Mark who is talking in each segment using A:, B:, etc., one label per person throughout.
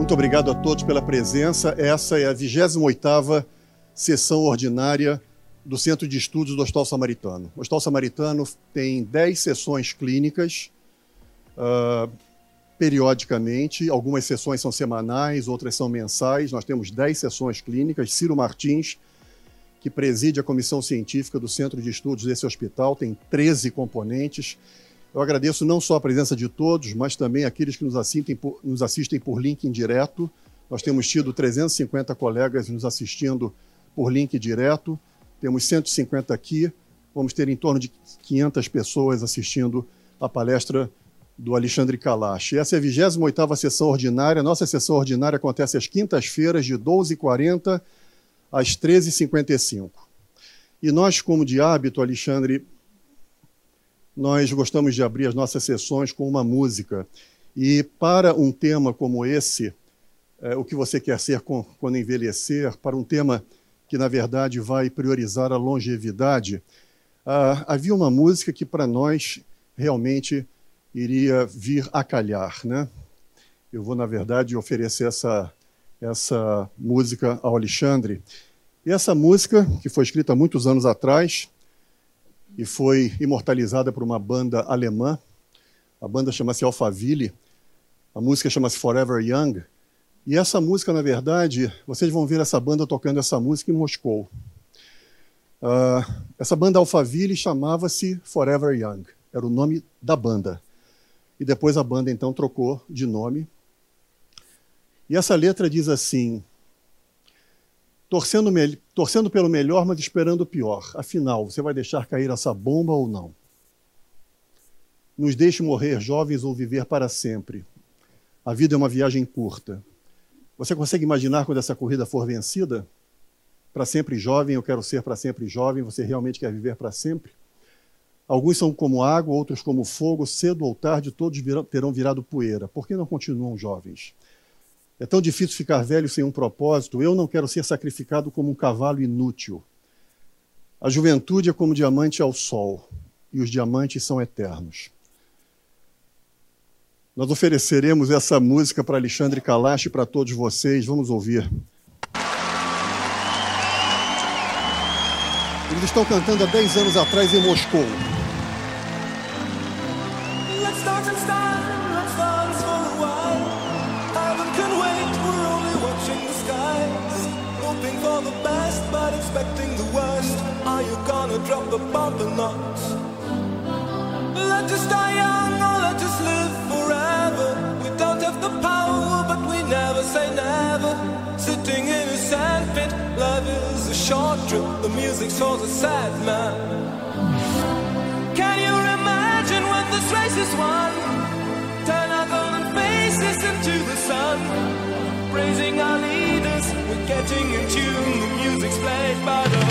A: Muito obrigado a todos pela presença. Essa é a 28ª sessão ordinária do Centro de Estudos do Hospital Samaritano. O Hospital Samaritano tem 10 sessões clínicas, uh, periodicamente. Algumas sessões são semanais, outras são mensais. Nós temos 10 sessões clínicas. Ciro Martins, que preside a comissão científica do Centro de Estudos desse hospital, tem 13 componentes. Eu agradeço não só a presença de todos, mas também aqueles que nos assistem por, nos assistem por link indireto. Nós temos tido 350 colegas nos assistindo por link direto, temos 150 aqui, vamos ter em torno de 500 pessoas assistindo a palestra do Alexandre Kalash. Essa é a 28ª sessão ordinária. Nossa sessão ordinária acontece às quintas-feiras, de 12h40 às 13h55. E nós, como de hábito, Alexandre, nós gostamos de abrir as nossas sessões com uma música. E para um tema como esse, é, o que você quer ser com, quando envelhecer, para um tema que, na verdade, vai priorizar a longevidade, ah, havia uma música que, para nós, realmente iria vir a calhar. Né? Eu vou, na verdade, oferecer essa, essa música ao Alexandre. E essa música, que foi escrita muitos anos atrás, e foi imortalizada por uma banda alemã. A banda chama-se Alphaville. A música chama-se Forever Young. E essa música, na verdade, vocês vão ver essa banda tocando essa música em Moscou. Uh, essa banda Alphaville chamava-se Forever Young. Era o nome da banda. E depois a banda então trocou de nome. E essa letra diz assim: torcendo, torcendo pelo melhor, mas esperando o pior. Afinal, você vai deixar cair essa bomba ou não? Nos deixe morrer jovens ou viver para sempre. A vida é uma viagem curta. Você consegue imaginar quando essa corrida for vencida? Para sempre jovem, eu quero ser para sempre jovem. Você realmente quer viver para sempre? Alguns são como água, outros como fogo. Cedo ou tarde, todos virão, terão virado poeira. Por que não continuam jovens? É tão difícil ficar velho sem um propósito. Eu não quero ser sacrificado como um cavalo inútil. A juventude é como diamante ao sol, e os diamantes são eternos. Nós ofereceremos essa música para Alexandre Kalash e para todos vocês. Vamos ouvir. Eles estão cantando há 10 anos atrás em Moscou. Drop the bomb or not. Let us die young or let us live forever. We don't have the power, but we never say never. Sitting in a sandpit, life is a short trip. The music shows a sad man. Can you imagine when this race is won? Turn our golden faces into the sun. Praising our leaders, getting in tune. The music's played by the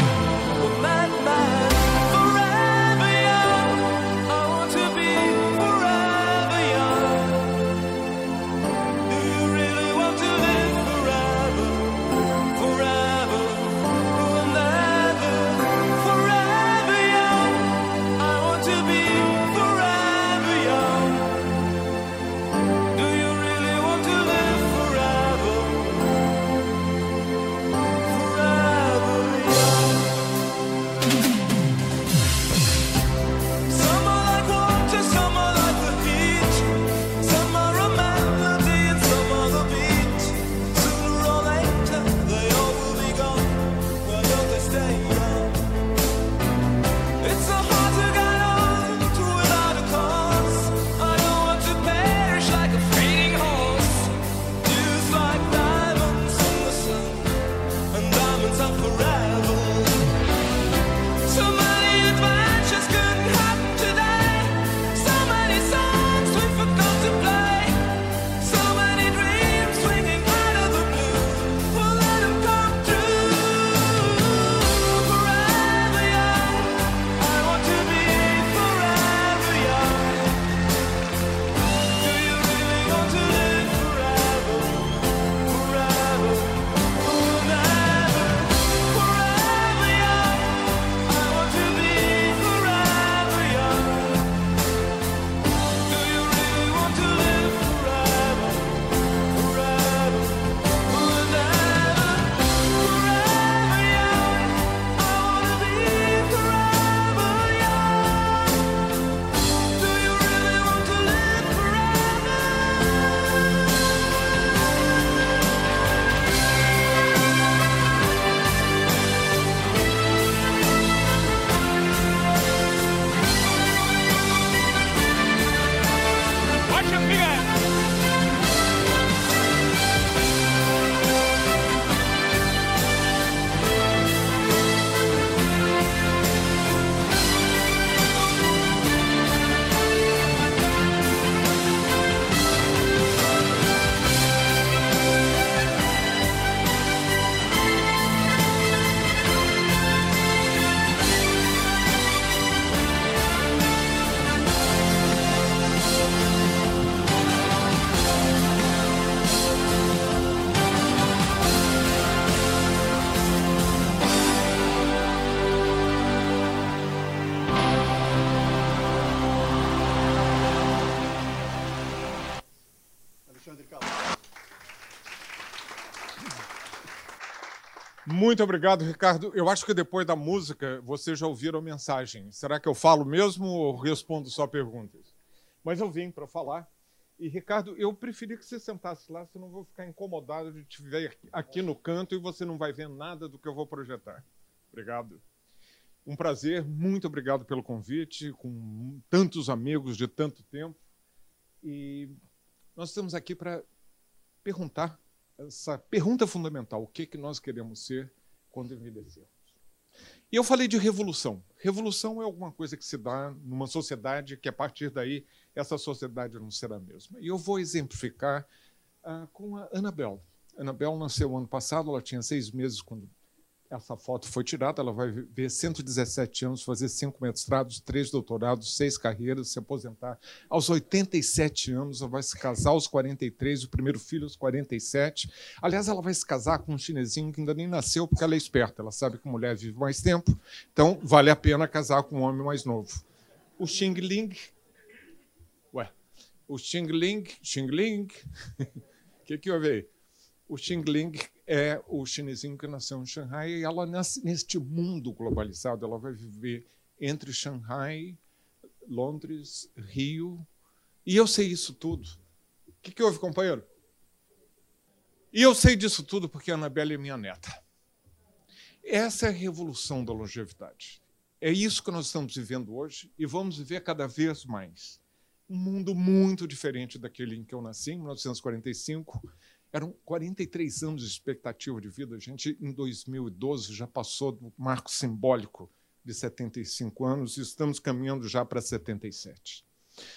A: madman.
B: Muito obrigado, Ricardo. Eu acho que depois da música vocês já ouviram a mensagem. Será que eu falo mesmo ou respondo só perguntas? Mas eu vim para falar. E, Ricardo, eu preferi que você sentasse lá, senão eu vou ficar incomodado de te ver aqui no canto e você não vai ver nada do que eu vou projetar. Obrigado. Um prazer, muito obrigado pelo convite, com tantos amigos de tanto tempo. E nós estamos aqui para perguntar essa pergunta fundamental: o que, que nós queremos ser quando envelhecermos? E eu falei de revolução. Revolução é alguma coisa que se dá numa sociedade que, a partir daí, essa sociedade não será a mesma. E eu vou exemplificar ah, com a Anabel. Anabel nasceu ano passado, ela tinha seis meses quando essa foto foi tirada, ela vai viver 117 anos, fazer cinco mestrados, três doutorados, seis carreiras, se aposentar. Aos 87 anos, ela vai se casar aos 43, o primeiro filho aos 47. Aliás, ela vai se casar com um chinesinho que ainda nem nasceu, porque ela é esperta, ela sabe que mulher vive mais tempo, então vale a pena casar com um homem mais novo. O Xing Ling. Ué, o Xing Ling, Xing Ling. O que, que houve? O Xing Ling é o chinesinho que nasceu em Xangai e ela nasce neste mundo globalizado, ela vai viver entre Xangai, Londres, Rio. E eu sei isso tudo. O que, que houve, companheiro? E eu sei disso tudo porque a Anabelle é minha neta. Essa é a revolução da longevidade. É isso que nós estamos vivendo hoje e vamos viver cada vez mais. Um mundo muito diferente daquele em que eu nasci, em 1945 eram 43 anos de expectativa de vida. A gente, em 2012, já passou do marco simbólico de 75 anos e estamos caminhando já para 77.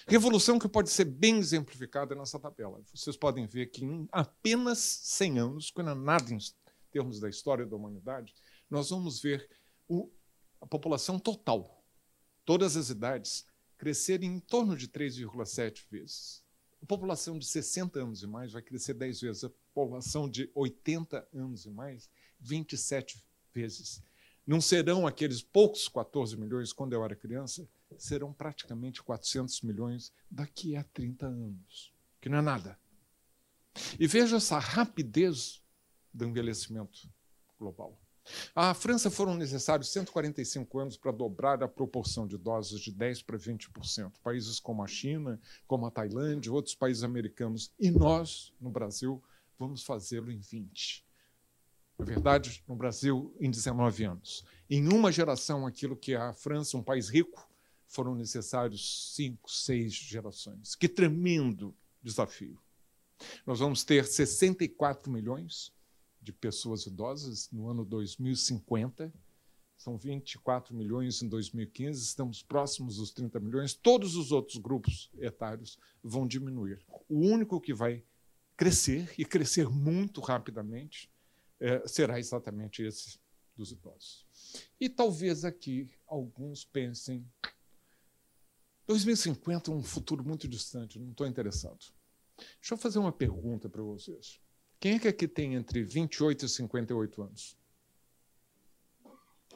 B: Revolução que pode ser bem exemplificada nessa tabela. Vocês podem ver que em apenas 100 anos, quando é nada em termos da história da humanidade, nós vamos ver o, a população total, todas as idades, crescer em torno de 3,7 vezes. A população de 60 anos e mais vai crescer 10 vezes. A população de 80 anos e mais, 27 vezes. Não serão aqueles poucos 14 milhões quando eu era criança, serão praticamente 400 milhões daqui a 30 anos, que não é nada. E veja essa rapidez do envelhecimento global. À França foram necessários 145 anos para dobrar a proporção de idosos de 10% para 20%. Países como a China, como a Tailândia, outros países americanos. E nós, no Brasil, vamos fazê-lo em 20. Na verdade, no Brasil, em 19 anos. Em uma geração, aquilo que a França, um país rico, foram necessários cinco, seis gerações. Que tremendo desafio. Nós vamos ter 64 milhões de pessoas idosas no ano 2050. São 24 milhões em 2015, estamos próximos dos 30 milhões. Todos os outros grupos etários vão diminuir. O único que vai crescer, e crescer muito rapidamente, é, será exatamente esse dos idosos. E talvez aqui alguns pensem: 2050 é um futuro muito distante, não estou interessado. Deixa eu fazer uma pergunta para vocês. Quem é que aqui tem entre 28 e 58 anos?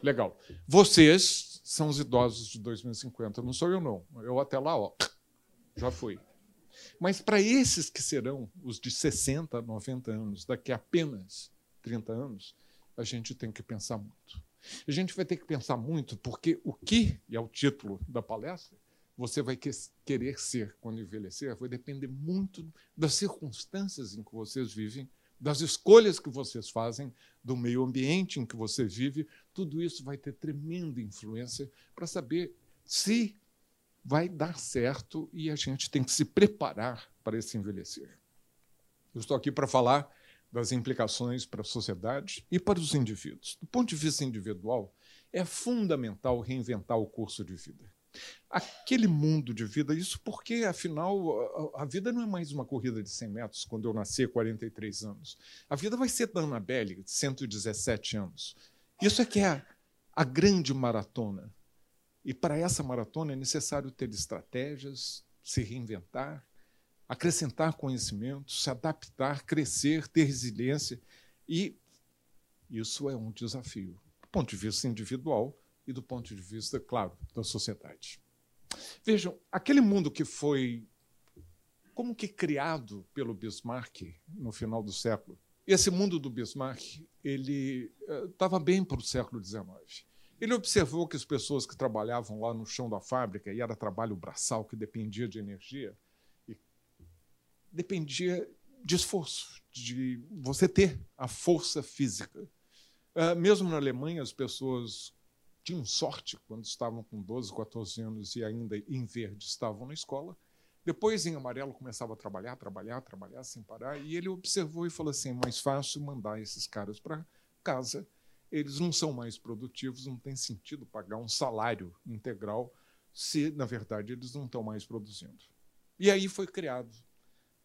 B: Legal. Vocês são os idosos de 2050, não sou eu não. Eu até lá, ó, já fui. Mas para esses que serão os de 60, 90 anos, daqui a apenas 30 anos, a gente tem que pensar muito. A gente vai ter que pensar muito porque o que, e é o título da palestra, você vai querer ser quando envelhecer vai depender muito das circunstâncias em que vocês vivem, das escolhas que vocês fazem, do meio ambiente em que você vive. Tudo isso vai ter tremenda influência para saber se vai dar certo e a gente tem que se preparar para esse envelhecer. Eu estou aqui para falar das implicações para a sociedade e para os indivíduos. Do ponto de vista individual, é fundamental reinventar o curso de vida aquele mundo de vida. Isso porque, afinal, a, a, vida não é mais uma corrida de 100 metros quando eu nasci 43 anos. A vida vai ser da Annabelle, 117 anos. Isso é que é a, a grande maratona. E para essa maratona é necessário ter estratégias, se reinventar, acrescentar conhecimento, se adaptar, crescer, ter resiliência. E isso é um desafio, do ponto de vista individual e do ponto de vista, claro, da sociedade. Vejam, aquele mundo que foi como que criado pelo Bismarck no final do século esse mundo do Bismarck ele estava bem para o século XIX. Ele observou que as pessoas que trabalhavam lá no chão da fábrica, e era trabalho braçal que dependia de energia, dependia de esforço, de você ter a força física. mesmo na Alemanha, as pessoas tinham sorte quando estavam com 12, 14 anos e ainda em verde estavam na escola. Depois, em amarelo, começava a trabalhar, trabalhar, trabalhar sem parar. E ele observou e falou assim: é mais fácil mandar esses caras para casa. Eles não são mais produtivos, não tem sentido pagar um salário integral se, na verdade, eles não estão mais produzindo. E aí foi criado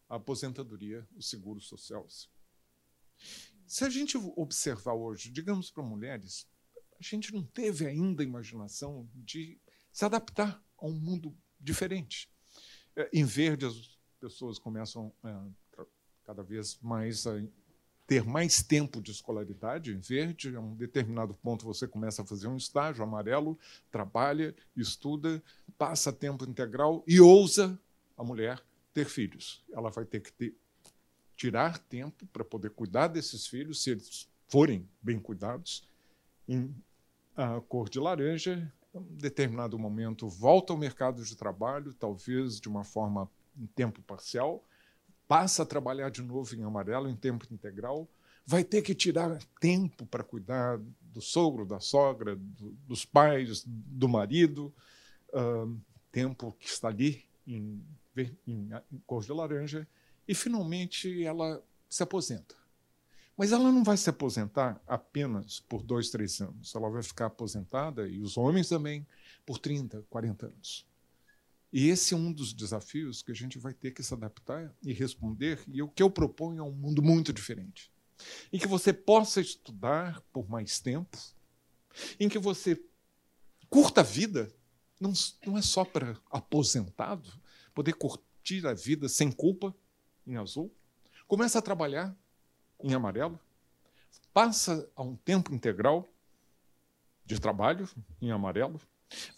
B: a aposentadoria, o seguro social. Se a gente observar hoje, digamos para mulheres, a gente não teve ainda a imaginação de se adaptar a um mundo diferente. É, em verde, as pessoas começam é, cada vez mais a ter mais tempo de escolaridade. Em verde, a um determinado ponto, você começa a fazer um estágio. Amarelo, trabalha, estuda, passa tempo integral e ousa a mulher ter filhos. Ela vai ter que ter, tirar tempo para poder cuidar desses filhos, se eles forem bem cuidados. Em a cor de laranja, em determinado momento volta ao mercado de trabalho, talvez de uma forma em tempo parcial, passa a trabalhar de novo em amarelo, em tempo integral, vai ter que tirar tempo para cuidar do sogro, da sogra, do, dos pais, do marido, uh, tempo que está ali em, em, em cor de laranja, e finalmente ela se aposenta. Mas ela não vai se aposentar apenas por dois, três anos. Ela vai ficar aposentada, e os homens também, por 30, 40 anos. E esse é um dos desafios que a gente vai ter que se adaptar e responder. E o que eu proponho é um mundo muito diferente. Em que você possa estudar por mais tempo, em que você curta a vida, não, não é só para aposentado, poder curtir a vida sem culpa, em azul. Começa a trabalhar, em amarelo, passa a um tempo integral de trabalho em amarelo,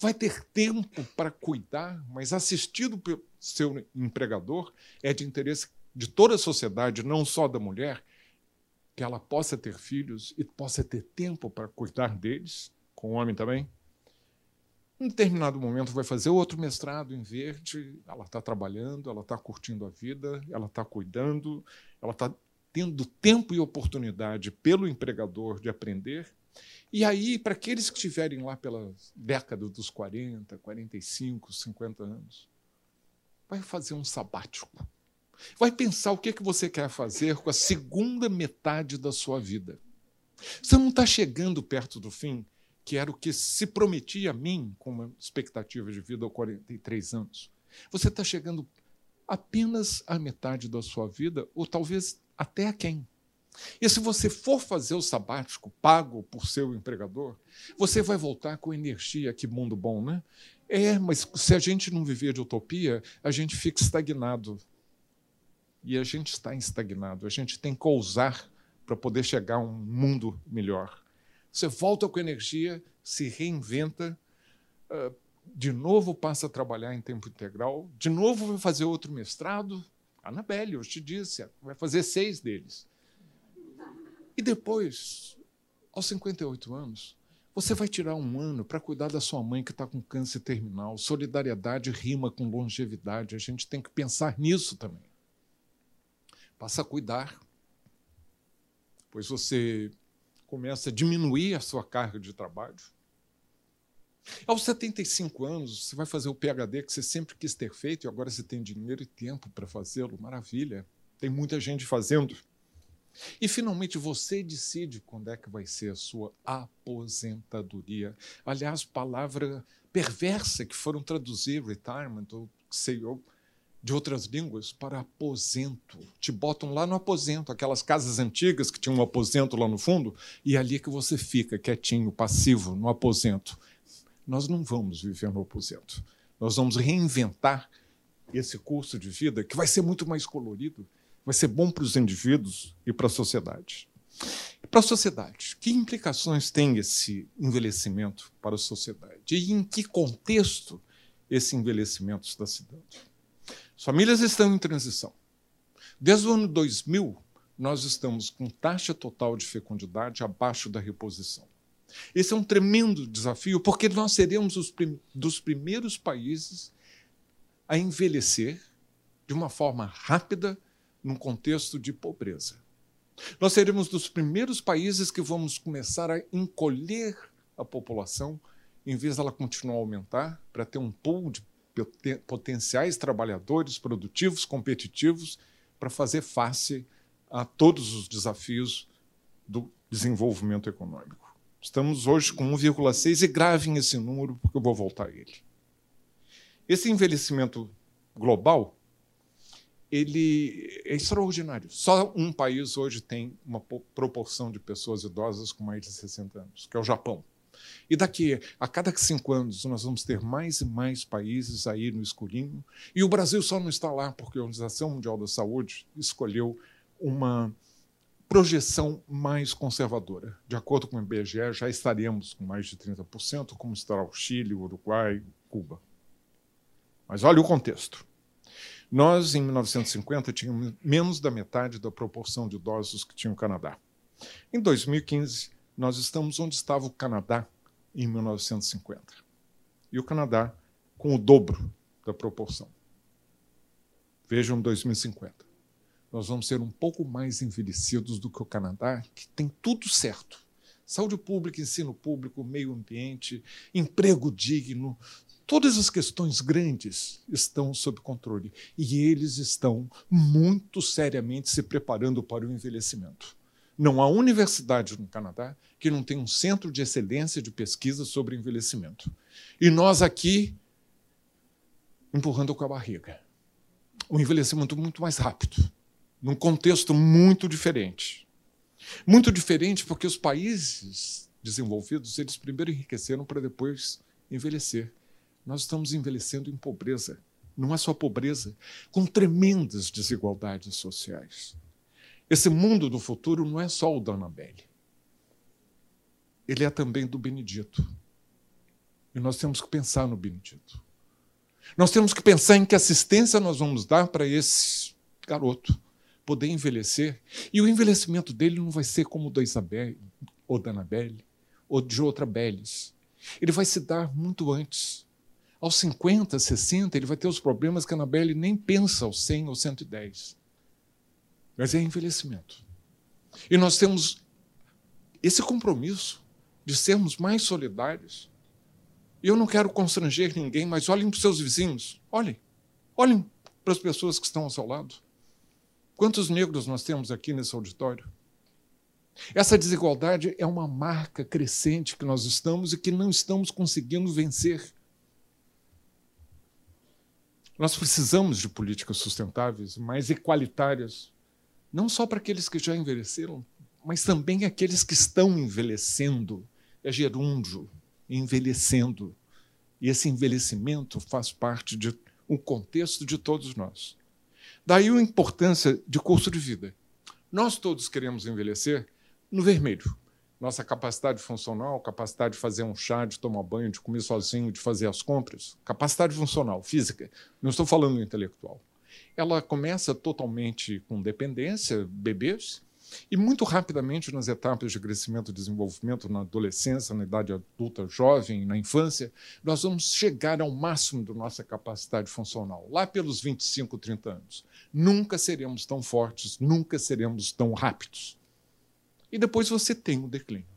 B: vai ter tempo para cuidar, mas assistido pelo seu empregador, é de interesse de toda a sociedade, não só da mulher, que ela possa ter filhos e possa ter tempo para cuidar deles, com o homem também. Em determinado momento vai fazer outro mestrado em verde, ela está trabalhando, ela está curtindo a vida, ela está cuidando, ela está tendo tempo e oportunidade pelo empregador de aprender. E aí, para aqueles que estiverem lá pela década dos 40, 45, 50 anos, vai fazer um sabático. Vai pensar o que, é que você quer fazer com a segunda metade da sua vida. Você não está chegando perto do fim, que era o que se prometia a mim com uma expectativa de vida aos 43 anos. Você está chegando apenas à metade da sua vida, ou talvez até a quem. E se você for fazer o sabático pago por seu empregador, você vai voltar com energia. Que mundo bom, né? É, mas se a gente não viver de utopia, a gente fica estagnado. E a gente está estagnado. A gente tem que ousar para poder chegar a um mundo melhor. Você volta com energia, se reinventa, ah, de novo passa a trabalhar em tempo integral, de novo vai fazer outro mestrado, Anabelle, eu te disse, vai fazer seis deles. E depois, aos 58 anos, você vai tirar um ano para cuidar da sua mãe que está com câncer terminal. Solidariedade rima com longevidade. A gente tem que pensar nisso também. Passa a cuidar, pois você começa a diminuir a sua carga de trabalho. Aos 75 anos, você vai fazer o PhD que você sempre quis ter feito e agora você tem dinheiro e tempo para fazê-lo. Maravilha. Tem muita gente fazendo. E finalmente você decide quando é que vai ser a sua aposentadoria. Aliás, palavra perversa que foram traduzir retirement ou sei eu de outras línguas para aposento. Te botam lá no aposento, aquelas casas antigas que tinham um aposento lá no fundo, e é ali que você fica quietinho, passivo, no aposento nós não vamos viver no aposento. Nós vamos reinventar esse curso de vida que vai ser muito mais colorido, vai ser bom para os indivíduos e para a sociedade. Para a sociedade, que implicações tem esse envelhecimento para a sociedade? E em que contexto esse envelhecimento está se dando? As famílias estão em transição. Desde o ano 2000, nós estamos com taxa total de fecundidade abaixo da reposição. Esse é um tremendo desafio, porque nós seremos os prim dos primeiros países a envelhecer de uma forma rápida num contexto de pobreza. Nós seremos dos primeiros países que vamos começar a encolher a população, em vez dela continuar a aumentar, para ter um pool de potenciais trabalhadores produtivos, competitivos, para fazer face a todos os desafios do desenvolvimento econômico. Estamos hoje com 1,6 e gravem esse número, porque eu vou voltar a ele. Esse envelhecimento global ele é extraordinário. Só um país hoje tem uma proporção de pessoas idosas com mais de 60 anos, que é o Japão. E daqui a cada cinco anos nós vamos ter mais e mais países aí no escurinho. E o Brasil só não está lá porque a Organização Mundial da Saúde escolheu uma projeção mais conservadora. De acordo com o IBGE, já estaremos com mais de 30%, como estará o Chile, o Uruguai, Cuba. Mas olha o contexto. Nós, em 1950, tínhamos menos da metade da proporção de idosos que tinha o Canadá. Em 2015, nós estamos onde estava o Canadá em 1950. E o Canadá com o dobro da proporção. Vejam 2050. Nós vamos ser um pouco mais envelhecidos do que o Canadá, que tem tudo certo. Saúde pública, ensino público, meio ambiente, emprego digno, Todas as questões grandes estão sob controle e eles estão muito seriamente se preparando para o envelhecimento. Não há universidade no Canadá que não tenha um centro de excelência de pesquisa sobre envelhecimento. E nós aqui empurrando com a barriga. O envelhecimento muito mais rápido, num contexto muito diferente. Muito diferente porque os países desenvolvidos, eles primeiro enriqueceram para depois envelhecer. Nós estamos envelhecendo em pobreza. Não é só pobreza, com tremendas desigualdades sociais. Esse mundo do futuro não é só o da Annabelle. Ele é também do Benedito. E nós temos que pensar no Benedito. Nós temos que pensar em que assistência nós vamos dar para esse garoto poder envelhecer. E o envelhecimento dele não vai ser como o da Isabel, ou da Annabelle, ou de outra Belis. Ele vai se dar muito antes aos 50, 60, ele vai ter os problemas que a Anabelle nem pensa aos 100 ou 110. Mas é envelhecimento. E nós temos esse compromisso de sermos mais solidários. E eu não quero constranger ninguém, mas olhem para os seus vizinhos. Olhem. Olhem para as pessoas que estão ao seu lado. Quantos negros nós temos aqui nesse auditório? Essa desigualdade é uma marca crescente que nós estamos e que não estamos conseguindo vencer. Nós precisamos de políticas sustentáveis, mais equalitárias, não só para aqueles que já envelheceram, mas também aqueles que estão envelhecendo. É gerúndio, envelhecendo. E esse envelhecimento faz parte de um contexto de todos nós. Daí a importância de curso de vida. Nós todos queremos envelhecer no vermelho nossa capacidade funcional, capacidade de fazer um chá, de tomar banho, de comer sozinho, de fazer as compras, capacidade funcional, física, não estou falando intelectual. Ela começa totalmente com dependência, bebês, e muito rapidamente nas etapas de crescimento e desenvolvimento, na adolescência, na idade adulta, jovem, na infância, nós vamos chegar ao máximo da nossa capacidade funcional, lá pelos 25, 30 anos. Nunca seremos tão fortes, nunca seremos tão rápidos e depois você tem o declínio.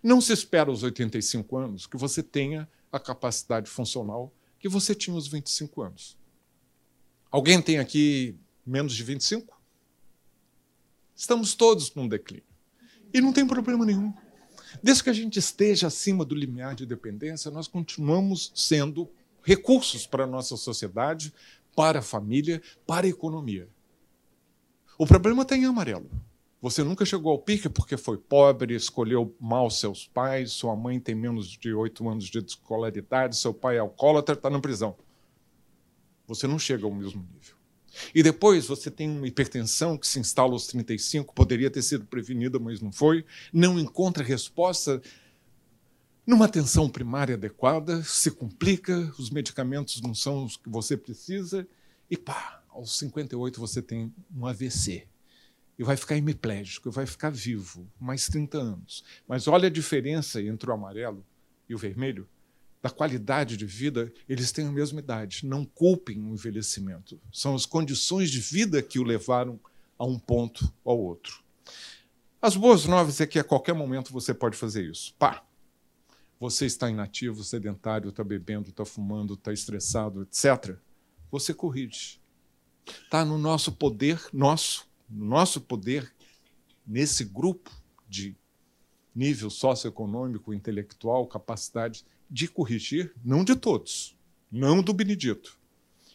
B: Não se espera aos 85 anos que você tenha a capacidade funcional que você tinha aos 25 anos. Alguém tem aqui menos de 25? Estamos todos num declínio. E não tem problema nenhum. Desde que a gente esteja acima do limiar de dependência, nós continuamos sendo recursos para a nossa sociedade, para a família, para a economia. O problema está em amarelo. Você nunca chegou ao pique porque foi pobre, escolheu mal seus pais, sua mãe tem menos de oito anos de escolaridade, seu pai é alcoólatra, está na prisão. Você não chega ao mesmo nível. E depois você tem uma hipertensão que se instala aos 35, poderia ter sido prevenida, mas não foi, não encontra resposta numa atenção primária adequada, se complica, os medicamentos não são os que você precisa, e pá, aos 58 você tem um AVC e vai ficar hemiplégico, vai ficar vivo mais 30 anos. Mas olha a diferença entre o amarelo e o vermelho. Da qualidade de vida, eles têm a mesma idade. Não culpem o envelhecimento. São as condições de vida que o levaram a um ponto ou ao outro. As boas novas é que a qualquer momento você pode fazer isso. Pá! Você está inativo, sedentário, está bebendo, está fumando, está estressado, etc. Você corrige. Está no nosso poder, nosso, no nosso poder, nesse grupo de nível socioeconômico, intelectual, capacidade de corrigir, não de todos, não do Benedito.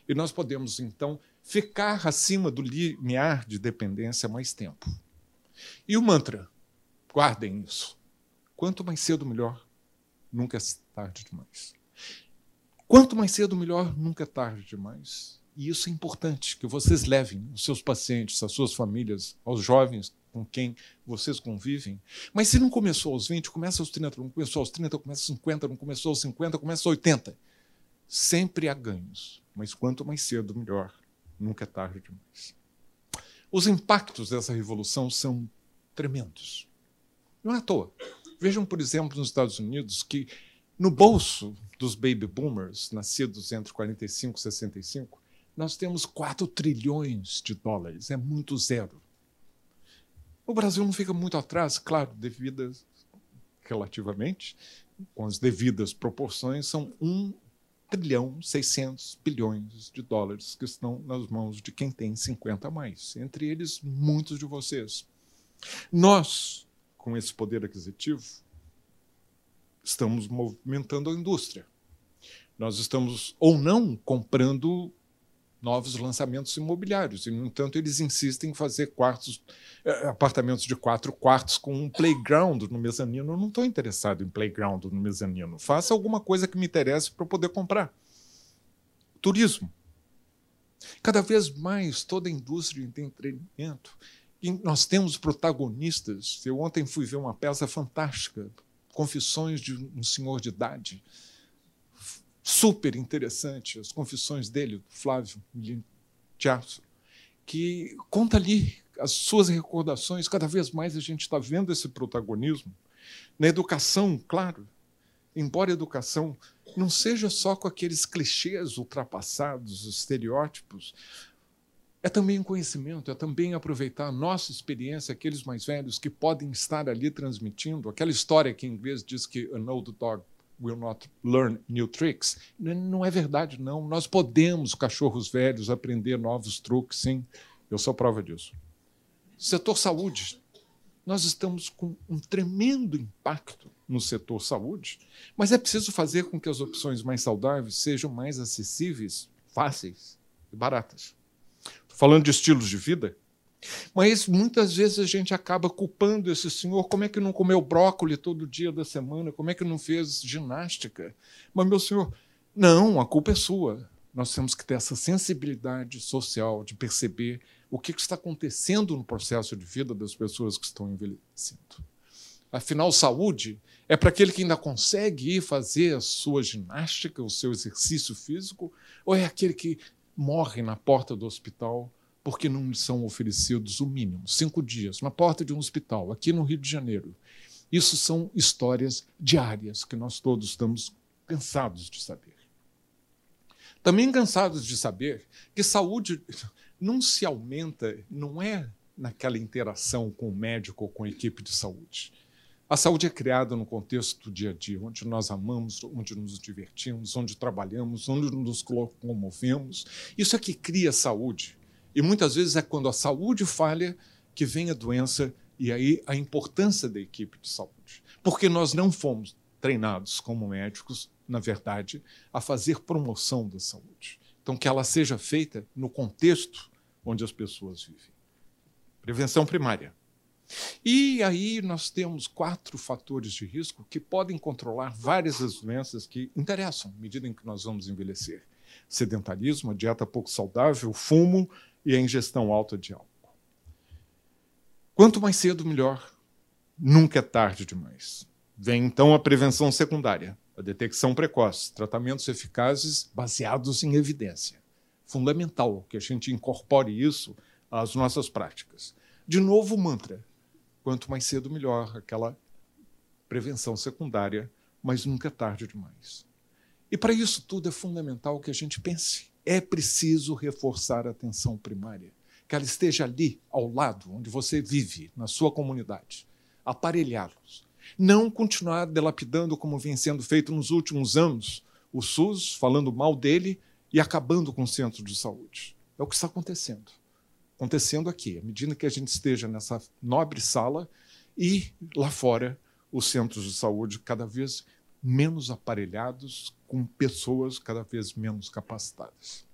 B: E nós podemos, então, ficar acima do limiar de dependência mais tempo. E o mantra, guardem isso. Quanto mais cedo, melhor. Nunca é tarde demais. Quanto mais cedo, melhor. Nunca é tarde demais. E isso é importante, que vocês levem os seus pacientes, as suas famílias, aos jovens com quem vocês convivem. Mas se não começou aos 20, começa aos 30, não começou aos 30, começa aos 50, não começou aos 50, começa aos 80. Sempre há ganhos, mas quanto mais cedo, melhor. Nunca é tarde demais. Os impactos dessa revolução são tremendos. Não é à toa. Vejam, por exemplo, nos Estados Unidos, que no bolso dos baby boomers, nascidos entre 45 e 65, nós temos 4 trilhões de dólares. É muito zero. O Brasil não fica muito atrás, claro, devido relativamente, com as devidas proporções, são 1 trilhão 600 bilhões de dólares que estão nas mãos de quem tem 50 a mais, entre eles muitos de vocês. Nós, com esse poder aquisitivo, estamos movimentando a indústria. Nós estamos ou não comprando novos lançamentos imobiliários. E, no entanto, eles insistem em fazer quartos, eh, apartamentos de quatro quartos com um playground no mezanino. Eu não estou interessado em playground no mezanino. Faça alguma coisa que me interesse para eu poder comprar. Turismo. Cada vez mais toda a indústria de entretenimento. E nós temos protagonistas. Eu ontem fui ver uma peça fantástica, Confissões de um Senhor de Idade super interessante, as confissões dele, Flávio Tiasso, que conta ali as suas recordações. Cada vez mais a gente está vendo esse protagonismo. Na educação, claro, embora a educação não seja só com aqueles clichês ultrapassados, estereótipos, é também um conhecimento, é também aproveitar a nossa experiência, aqueles mais velhos que podem estar ali transmitindo. Aquela história que em inglês diz que an old dog will not learn new tricks. Não é verdade, não. Nós podemos, cachorros velhos, aprender novos truques, sim. Eu sou prova disso. Setor saúde. Nós estamos com um tremendo impacto no setor saúde, mas é preciso fazer com que as opções mais saudáveis sejam mais acessíveis, fáceis e baratas. Falando de estilos de vida, mas muitas vezes a gente acaba culpando esse senhor. Como é que não comeu brócolis todo dia da semana? Como é que não fez ginástica? Mas, meu senhor, não, a culpa é sua. Nós temos que ter essa sensibilidade social de perceber o que está acontecendo no processo de vida das pessoas que estão envelhecendo. Afinal, saúde é para aquele que ainda consegue ir fazer a sua ginástica, o seu exercício físico, ou é aquele que morre na porta do hospital porque não são oferecidos o mínimo, cinco dias, na porta de um hospital, aqui no Rio de Janeiro. Isso são histórias diárias que nós todos estamos cansados de saber. Também cansados de saber que saúde não se aumenta, não é naquela interação com o médico ou com a equipe de saúde. A saúde é criada no contexto do dia a dia, onde nós amamos, onde nos divertimos, onde trabalhamos, onde nos locomovemos. Isso é que cria saúde. E muitas vezes é quando a saúde falha que vem a doença e aí a importância da equipe de saúde. Porque nós não fomos treinados como médicos, na verdade, a fazer promoção da saúde. Então, que ela seja feita no contexto onde as pessoas vivem. Prevenção primária. E aí nós temos quatro fatores de risco que podem controlar várias das doenças que interessam à medida em que nós vamos envelhecer. Sedentarismo, a dieta pouco saudável, fumo, e a ingestão alta de álcool. Quanto mais cedo, melhor. Nunca é tarde demais. Vem então a prevenção secundária, a detecção precoce, tratamentos eficazes baseados em evidência. Fundamental que a gente incorpore isso às nossas práticas. De novo, o mantra. Quanto mais cedo, melhor. Aquela prevenção secundária, mas nunca é tarde demais. E para isso tudo é fundamental que a gente pense. É preciso reforçar a atenção primária, que ela esteja ali, ao lado, onde você vive, na sua comunidade. Aparelhá-los. Não continuar delapidando como vem sendo feito nos últimos anos, o SUS falando mal dele e acabando com o centro de saúde. É o que está acontecendo. Acontecendo aqui, à medida que a gente esteja nessa nobre sala e lá fora, os centros de saúde cada vez menos aparelhados, com pessoas cada vez menos capacitadas.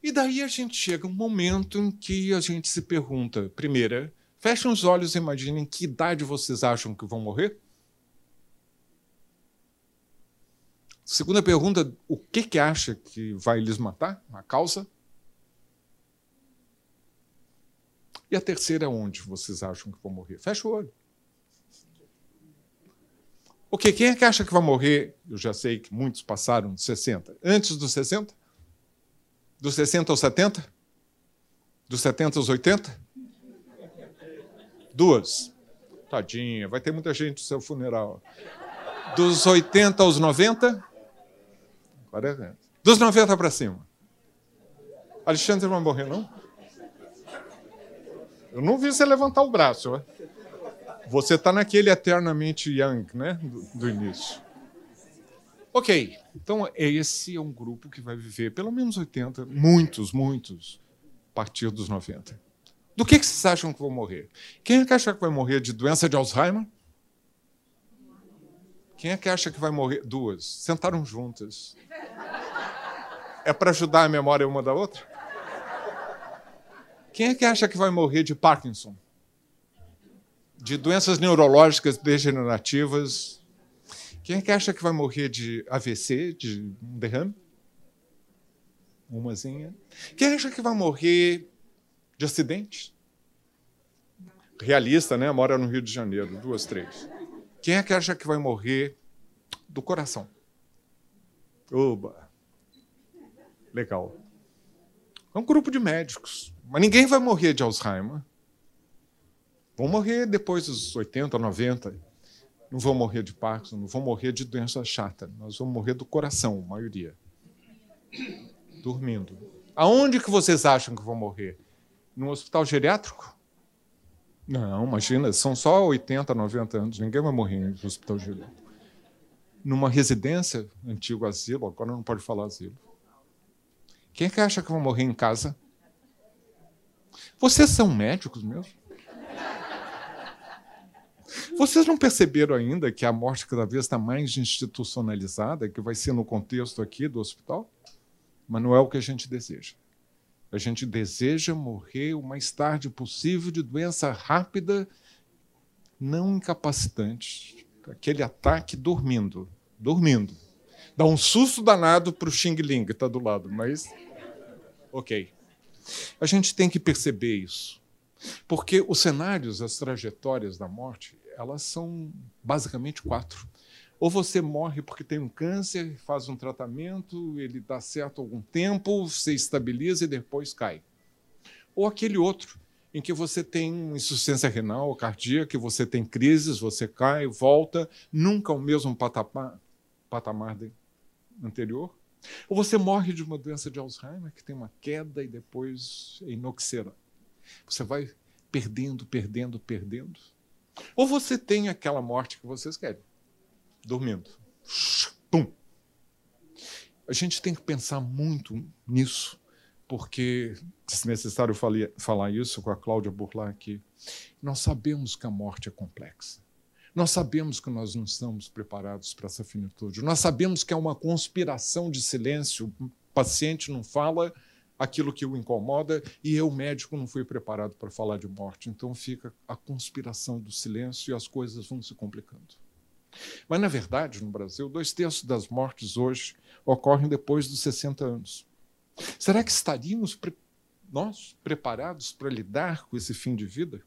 B: E daí a gente chega um momento em que a gente se pergunta: primeira, fechem os olhos e imaginem que idade vocês acham que vão morrer? Segunda pergunta: o que, que acha que vai lhes matar? A causa? E a terceira, onde vocês acham que vão morrer? Fecha o olho. Ok, quem é que acha que vai morrer? Eu já sei que muitos passaram dos 60. Antes dos 60? Dos 60 aos 70? Dos 70 aos 80? Duas. Tadinha, vai ter muita gente no seu funeral. Dos 80 aos 90? 40. Dos 90 para cima. Alexandre vai morrer, não? Eu não vi você levantar o braço. Ó. Você está naquele eternamente young, né? Do, do, início. Ok, então esse é um grupo que vai viver pelo menos 80, muitos, muitos, a partir dos 90. Do que, que vocês acham que vão morrer? Quem é que acha que vai morrer de doença de Alzheimer? Quem é que acha que vai morrer? Duas. Sentaram juntas. É para ajudar a memória uma da outra? Quem é que acha que vai morrer de Parkinson? De doenças neurológicas degenerativas. Quem é que acha que vai morrer de AVC, de um derrame? Umazinha. Quem acha que vai morrer de acidente? Realista, né? Mora no Rio de Janeiro, duas, três. Quem é que acha que vai morrer do coração? Oba! Legal. É um grupo de médicos. Mas ninguém vai morrer de Alzheimer. Vão morrer depois dos 80, 90. Não vão morrer de Parkinson, não vão morrer de doença chata. Nós vamos morrer do coração, a maioria. Dormindo. Aonde que vocês acham que vão morrer? No hospital geriátrico? Não, imagina, são só 80, 90 anos, ninguém vai morrer no hospital geriátrico. Numa residência, antigo asilo, agora não pode falar asilo. Quem é que acha que vão morrer em casa? Vocês são médicos mesmo? Vocês não perceberam ainda que a morte cada vez está mais institucionalizada, que vai ser no contexto aqui do hospital? Mas não é o que a gente deseja. A gente deseja morrer o mais tarde possível de doença rápida, não incapacitante. Aquele ataque dormindo. Dormindo. Dá um susto danado para o Xing Ling, que está do lado, mas. Ok. A gente tem que perceber isso. Porque os cenários, as trajetórias da morte, elas são basicamente quatro. Ou você morre porque tem um câncer, faz um tratamento, ele dá certo algum tempo, se estabiliza e depois cai. Ou aquele outro, em que você tem insuficiência renal, cardíaca, você tem crises, você cai, volta, nunca o mesmo patamar, patamar anterior. Ou você morre de uma doença de Alzheimer, que tem uma queda e depois é inoxera. Você vai perdendo, perdendo, perdendo. Ou você tem aquela morte que vocês querem, dormindo. Pum. A gente tem que pensar muito nisso, porque, se necessário falar isso com a Cláudia Burlar aqui, nós sabemos que a morte é complexa. Nós sabemos que nós não estamos preparados para essa finitude. Nós sabemos que é uma conspiração de silêncio. O paciente não fala, aquilo que o incomoda e eu, médico, não fui preparado para falar de morte. Então fica a conspiração do silêncio e as coisas vão se complicando. Mas, na verdade, no Brasil, dois terços das mortes hoje ocorrem depois dos 60 anos. Será que estaríamos pre nós preparados para lidar com esse fim de vida?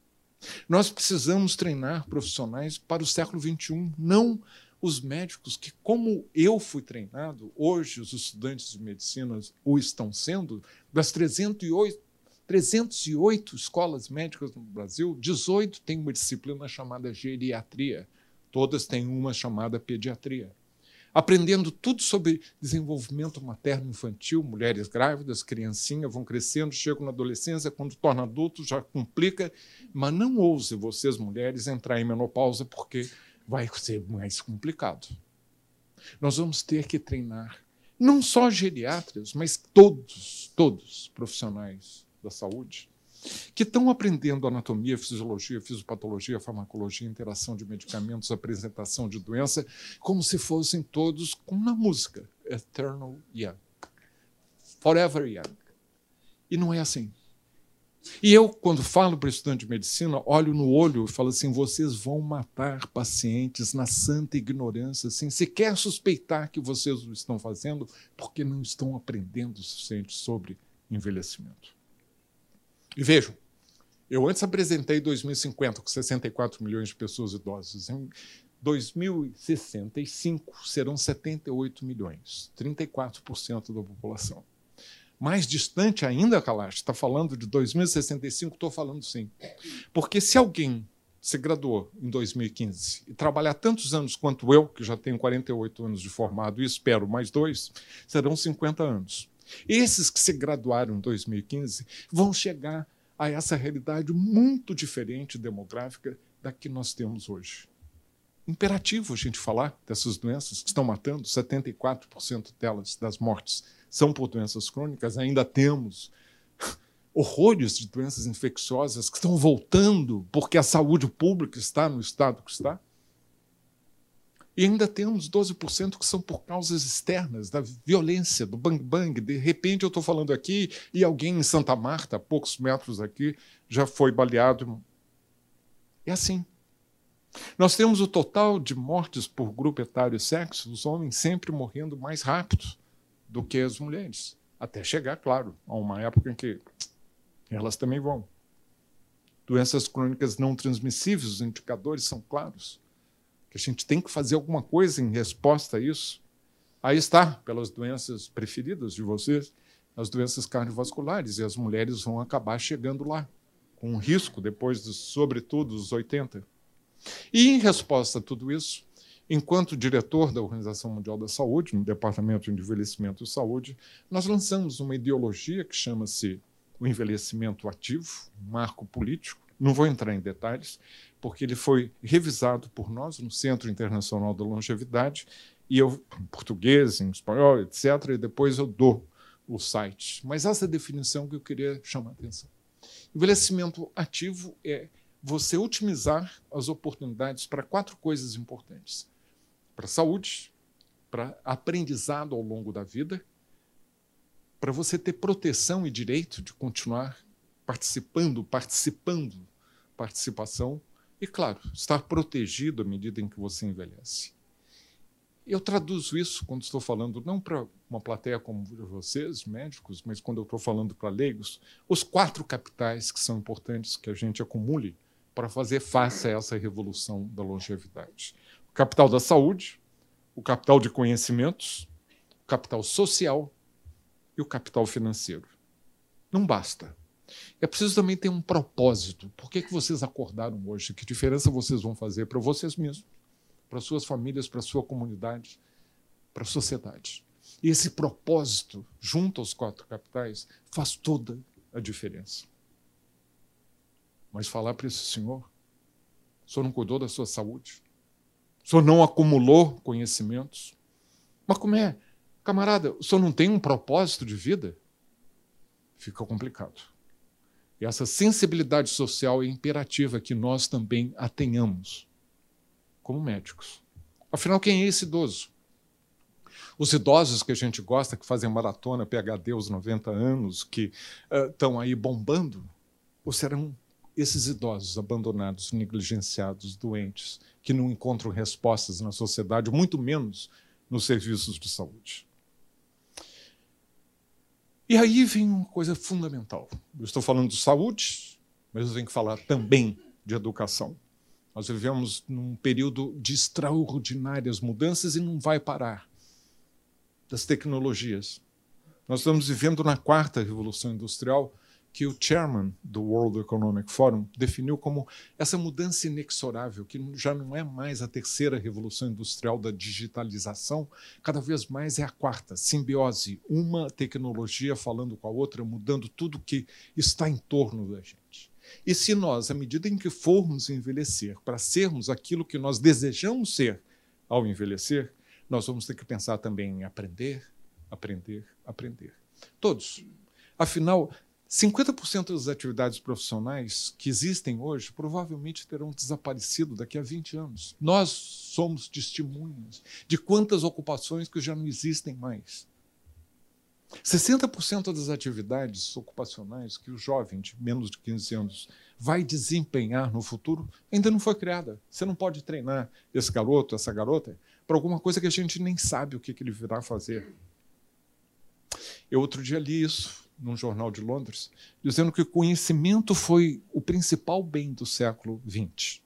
B: Nós precisamos treinar profissionais para o século XXI, não os médicos que, como eu fui treinado, hoje os estudantes de medicina o estão sendo, das 308, 308 escolas médicas no Brasil, 18 têm uma disciplina chamada geriatria, todas têm uma chamada pediatria. Aprendendo tudo sobre desenvolvimento materno-infantil, mulheres grávidas, criancinhas vão crescendo, chegam na adolescência, quando tornam adultos já complica, mas não ouse vocês, mulheres, entrar em menopausa, porque vai ser mais complicado. Nós vamos ter que treinar não só geriatras, mas todos, todos profissionais da saúde que estão aprendendo anatomia, fisiologia, fisiopatologia, farmacologia, interação de medicamentos, apresentação de doença, como se fossem todos, como na música, eternal young, forever young. E não é assim. E eu, quando falo para o estudante de medicina, olho no olho e falo assim: vocês vão matar pacientes na santa ignorância, sem sequer suspeitar que vocês o estão fazendo, porque não estão aprendendo o suficiente sobre envelhecimento. E vejam, eu antes apresentei 2050 com 64 milhões de pessoas idosas. Em 2065 serão 78 milhões, 34% da população. Mais distante ainda, Kalash, está falando de 2065, estou falando sim. Porque se alguém se graduou em 2015 e trabalhar tantos anos quanto eu, que já tenho 48 anos de formado e espero mais dois, serão 50 anos. Esses que se graduaram em 2015 vão chegar a essa realidade muito diferente demográfica da que nós temos hoje. Imperativo a gente falar dessas doenças que estão matando, 74% delas, das mortes, são por doenças crônicas, ainda temos horrores de doenças infecciosas que estão voltando porque a saúde pública está no estado que está. E ainda temos 12% que são por causas externas, da violência, do bang-bang. De repente eu estou falando aqui e alguém em Santa Marta, a poucos metros aqui, já foi baleado. É assim. Nós temos o total de mortes por grupo etário e sexo, os homens sempre morrendo mais rápido do que as mulheres. Até chegar, claro, a uma época em que elas também vão. Doenças crônicas não transmissíveis, os indicadores são claros. Que a gente tem que fazer alguma coisa em resposta a isso. Aí está, pelas doenças preferidas de vocês, as doenças cardiovasculares, e as mulheres vão acabar chegando lá, com risco depois, de, sobretudo, dos 80. E em resposta a tudo isso, Enquanto diretor da Organização Mundial da Saúde, no Departamento de Envelhecimento e Saúde, nós lançamos uma ideologia que chama-se o envelhecimento ativo, um marco político. Não vou entrar em detalhes, porque ele foi revisado por nós no Centro Internacional da Longevidade, e eu, em português, em espanhol, etc., e depois eu dou o site. Mas essa definição que eu queria chamar a atenção. Envelhecimento ativo é você otimizar as oportunidades para quatro coisas importantes para saúde, para aprendizado ao longo da vida, para você ter proteção e direito de continuar participando, participando, participação e, claro, estar protegido à medida em que você envelhece. Eu traduzo isso quando estou falando não para uma plateia como vocês, médicos, mas quando eu estou falando para leigos, os quatro capitais que são importantes que a gente acumule para fazer face a essa revolução da longevidade o capital da saúde, o capital de conhecimentos, o capital social e o capital financeiro. Não basta. É preciso também ter um propósito. Por que, que vocês acordaram hoje? Que diferença vocês vão fazer para vocês mesmos, para suas famílias, para sua comunidade, para a sociedade? E esse propósito, junto aos quatro capitais, faz toda a diferença. Mas falar para esse senhor, o senhor não cuidou da sua saúde? O senhor não acumulou conhecimentos. Mas como é? Camarada, o senhor não tem um propósito de vida? Fica complicado. E essa sensibilidade social é imperativa que nós também a tenhamos, como médicos. Afinal, quem é esse idoso? Os idosos que a gente gosta, que fazem maratona, PHD aos 90 anos, que estão uh, aí bombando, ou serão esses idosos abandonados, negligenciados, doentes, que não encontram respostas na sociedade, muito menos nos serviços de saúde. E aí vem uma coisa fundamental. Eu estou falando de saúde, mas eu tenho que falar também de educação. Nós vivemos num período de extraordinárias mudanças e não vai parar. Das tecnologias. Nós estamos vivendo na quarta revolução industrial que o chairman do World Economic Forum definiu como essa mudança inexorável, que já não é mais a terceira revolução industrial da digitalização, cada vez mais é a quarta, simbiose, uma tecnologia falando com a outra, mudando tudo que está em torno da gente. E se nós, à medida em que formos envelhecer, para sermos aquilo que nós desejamos ser ao envelhecer, nós vamos ter que pensar também em aprender, aprender, aprender. Todos. Afinal, 50% das atividades profissionais que existem hoje provavelmente terão desaparecido daqui a 20 anos. Nós somos testemunhas de quantas ocupações que já não existem mais. 60% das atividades ocupacionais que o jovem de menos de 15 anos vai desempenhar no futuro ainda não foi criada. Você não pode treinar esse garoto, essa garota, para alguma coisa que a gente nem sabe o que, ele virá fazer. Eu outro dia li isso num jornal de Londres, dizendo que o conhecimento foi o principal bem do século XX.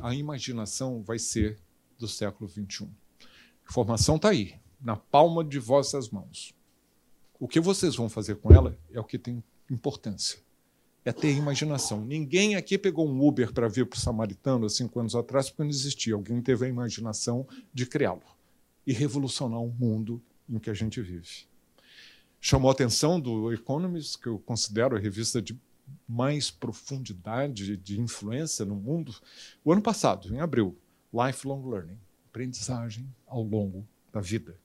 B: A imaginação vai ser do século XXI. A informação está aí, na palma de vossas mãos. O que vocês vão fazer com ela é o que tem importância. É ter imaginação. Ninguém aqui pegou um Uber para vir para o Samaritano há cinco anos atrás porque não existia. Alguém teve a imaginação de criá-lo e revolucionar o mundo em que a gente vive chamou a atenção do Economist, que eu considero a revista de mais profundidade de influência no mundo, o ano passado, em abril, Lifelong Learning, aprendizagem ao longo da vida.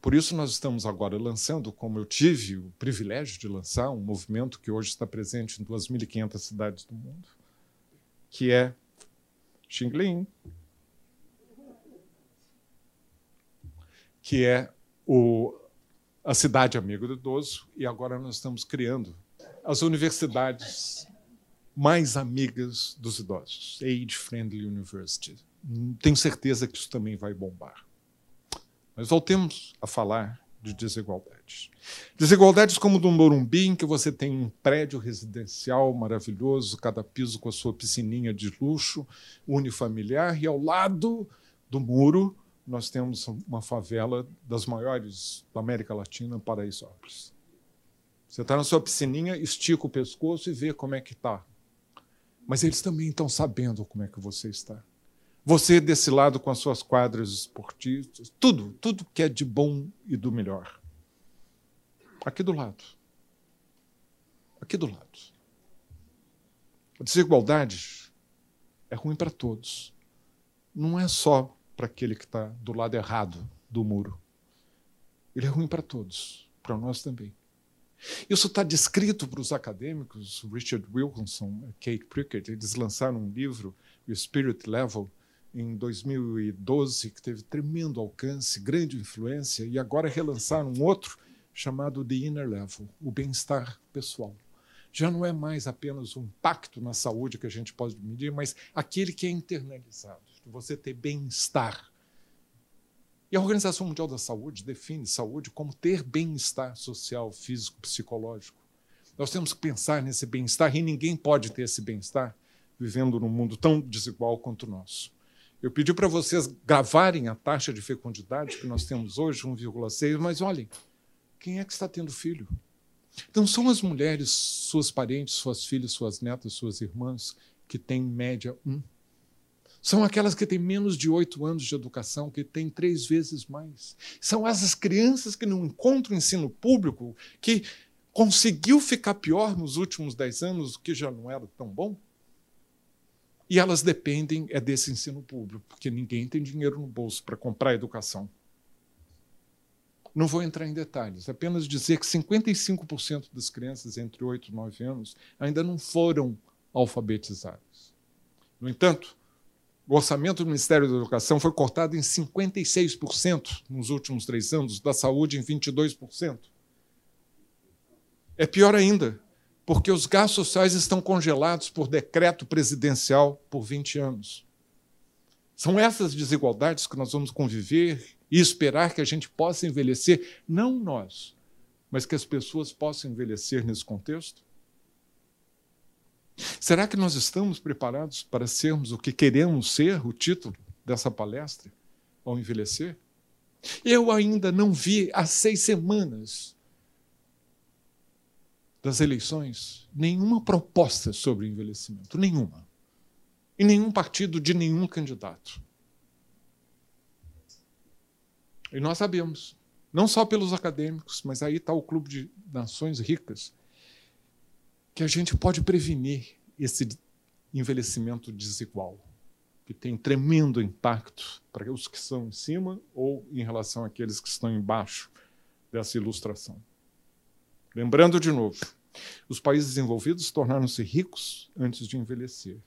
B: Por isso, nós estamos agora lançando, como eu tive o privilégio de lançar, um movimento que hoje está presente em 2.500 cidades do mundo, que é Xingling, que é o a cidade amigo do idoso, e agora nós estamos criando as universidades mais amigas dos idosos, Age Friendly University. Tenho certeza que isso também vai bombar. Mas voltemos a falar de desigualdades. Desigualdades como do Morumbi, em que você tem um prédio residencial maravilhoso, cada piso com a sua piscininha de luxo, unifamiliar, e ao lado do muro nós temos uma favela das maiores da América Latina, Paraisópolis. Você está na sua piscininha, estica o pescoço e vê como é que está. Mas eles também estão sabendo como é que você está. Você desse lado com as suas quadras esportivas, tudo, tudo que é de bom e do melhor. Aqui do lado. Aqui do lado. A desigualdade é ruim para todos. Não é só para aquele que está do lado errado do muro. Ele é ruim para todos, para nós também. Isso está descrito para os acadêmicos, Richard Wilkinson, Kate Prickett, eles lançaram um livro, o Spirit Level, em 2012, que teve tremendo alcance, grande influência, e agora relançaram um outro chamado The Inner Level, o bem-estar pessoal. Já não é mais apenas um impacto na saúde que a gente pode medir, mas aquele que é internalizado você ter bem-estar. E a Organização Mundial da Saúde define saúde como ter bem-estar social, físico, psicológico. Nós temos que pensar nesse bem-estar e ninguém pode ter esse bem-estar vivendo num mundo tão desigual quanto o nosso. Eu pedi para vocês gravarem a taxa de fecundidade que nós temos hoje, 1,6, mas olhem, quem é que está tendo filho? Não são as mulheres, suas parentes, suas filhas, suas netas, suas irmãs, que têm em média um são aquelas que têm menos de oito anos de educação, que têm três vezes mais. São essas crianças que não encontram ensino público, que conseguiu ficar pior nos últimos dez anos, o que já não era tão bom. E elas dependem é desse ensino público, porque ninguém tem dinheiro no bolso para comprar educação. Não vou entrar em detalhes, apenas dizer que 55% das crianças entre 8 e 9 anos ainda não foram alfabetizadas. No entanto, o orçamento do Ministério da Educação foi cortado em 56% nos últimos três anos, da saúde em 22%. É pior ainda, porque os gastos sociais estão congelados por decreto presidencial por 20 anos. São essas desigualdades que nós vamos conviver e esperar que a gente possa envelhecer, não nós, mas que as pessoas possam envelhecer nesse contexto? Será que nós estamos preparados para sermos o que queremos ser, o título dessa palestra, ao envelhecer? Eu ainda não vi há seis semanas das eleições nenhuma proposta sobre envelhecimento, nenhuma. E nenhum partido de nenhum candidato. E nós sabemos, não só pelos acadêmicos, mas aí está o Clube de Nações Ricas, que a gente pode prevenir esse envelhecimento desigual, que tem tremendo impacto para os que estão em cima ou em relação àqueles que estão embaixo dessa ilustração. Lembrando de novo, os países desenvolvidos tornaram-se ricos antes de envelhecer.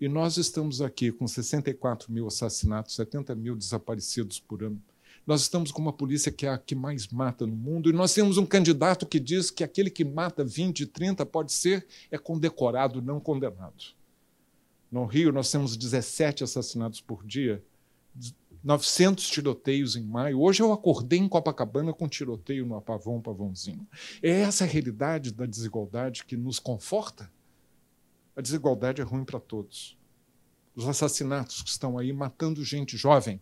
B: E nós estamos aqui com 64 mil assassinatos, 70 mil desaparecidos por ano. Nós estamos com uma polícia que é a que mais mata no mundo, e nós temos um candidato que diz que aquele que mata 20, 30 pode ser é condecorado, não condenado. No Rio, nós temos 17 assassinatos por dia, 900 tiroteios em maio. Hoje eu acordei em Copacabana com tiroteio no Apavão Pavãozinho. É essa a realidade da desigualdade que nos conforta? A desigualdade é ruim para todos. Os assassinatos que estão aí matando gente jovem,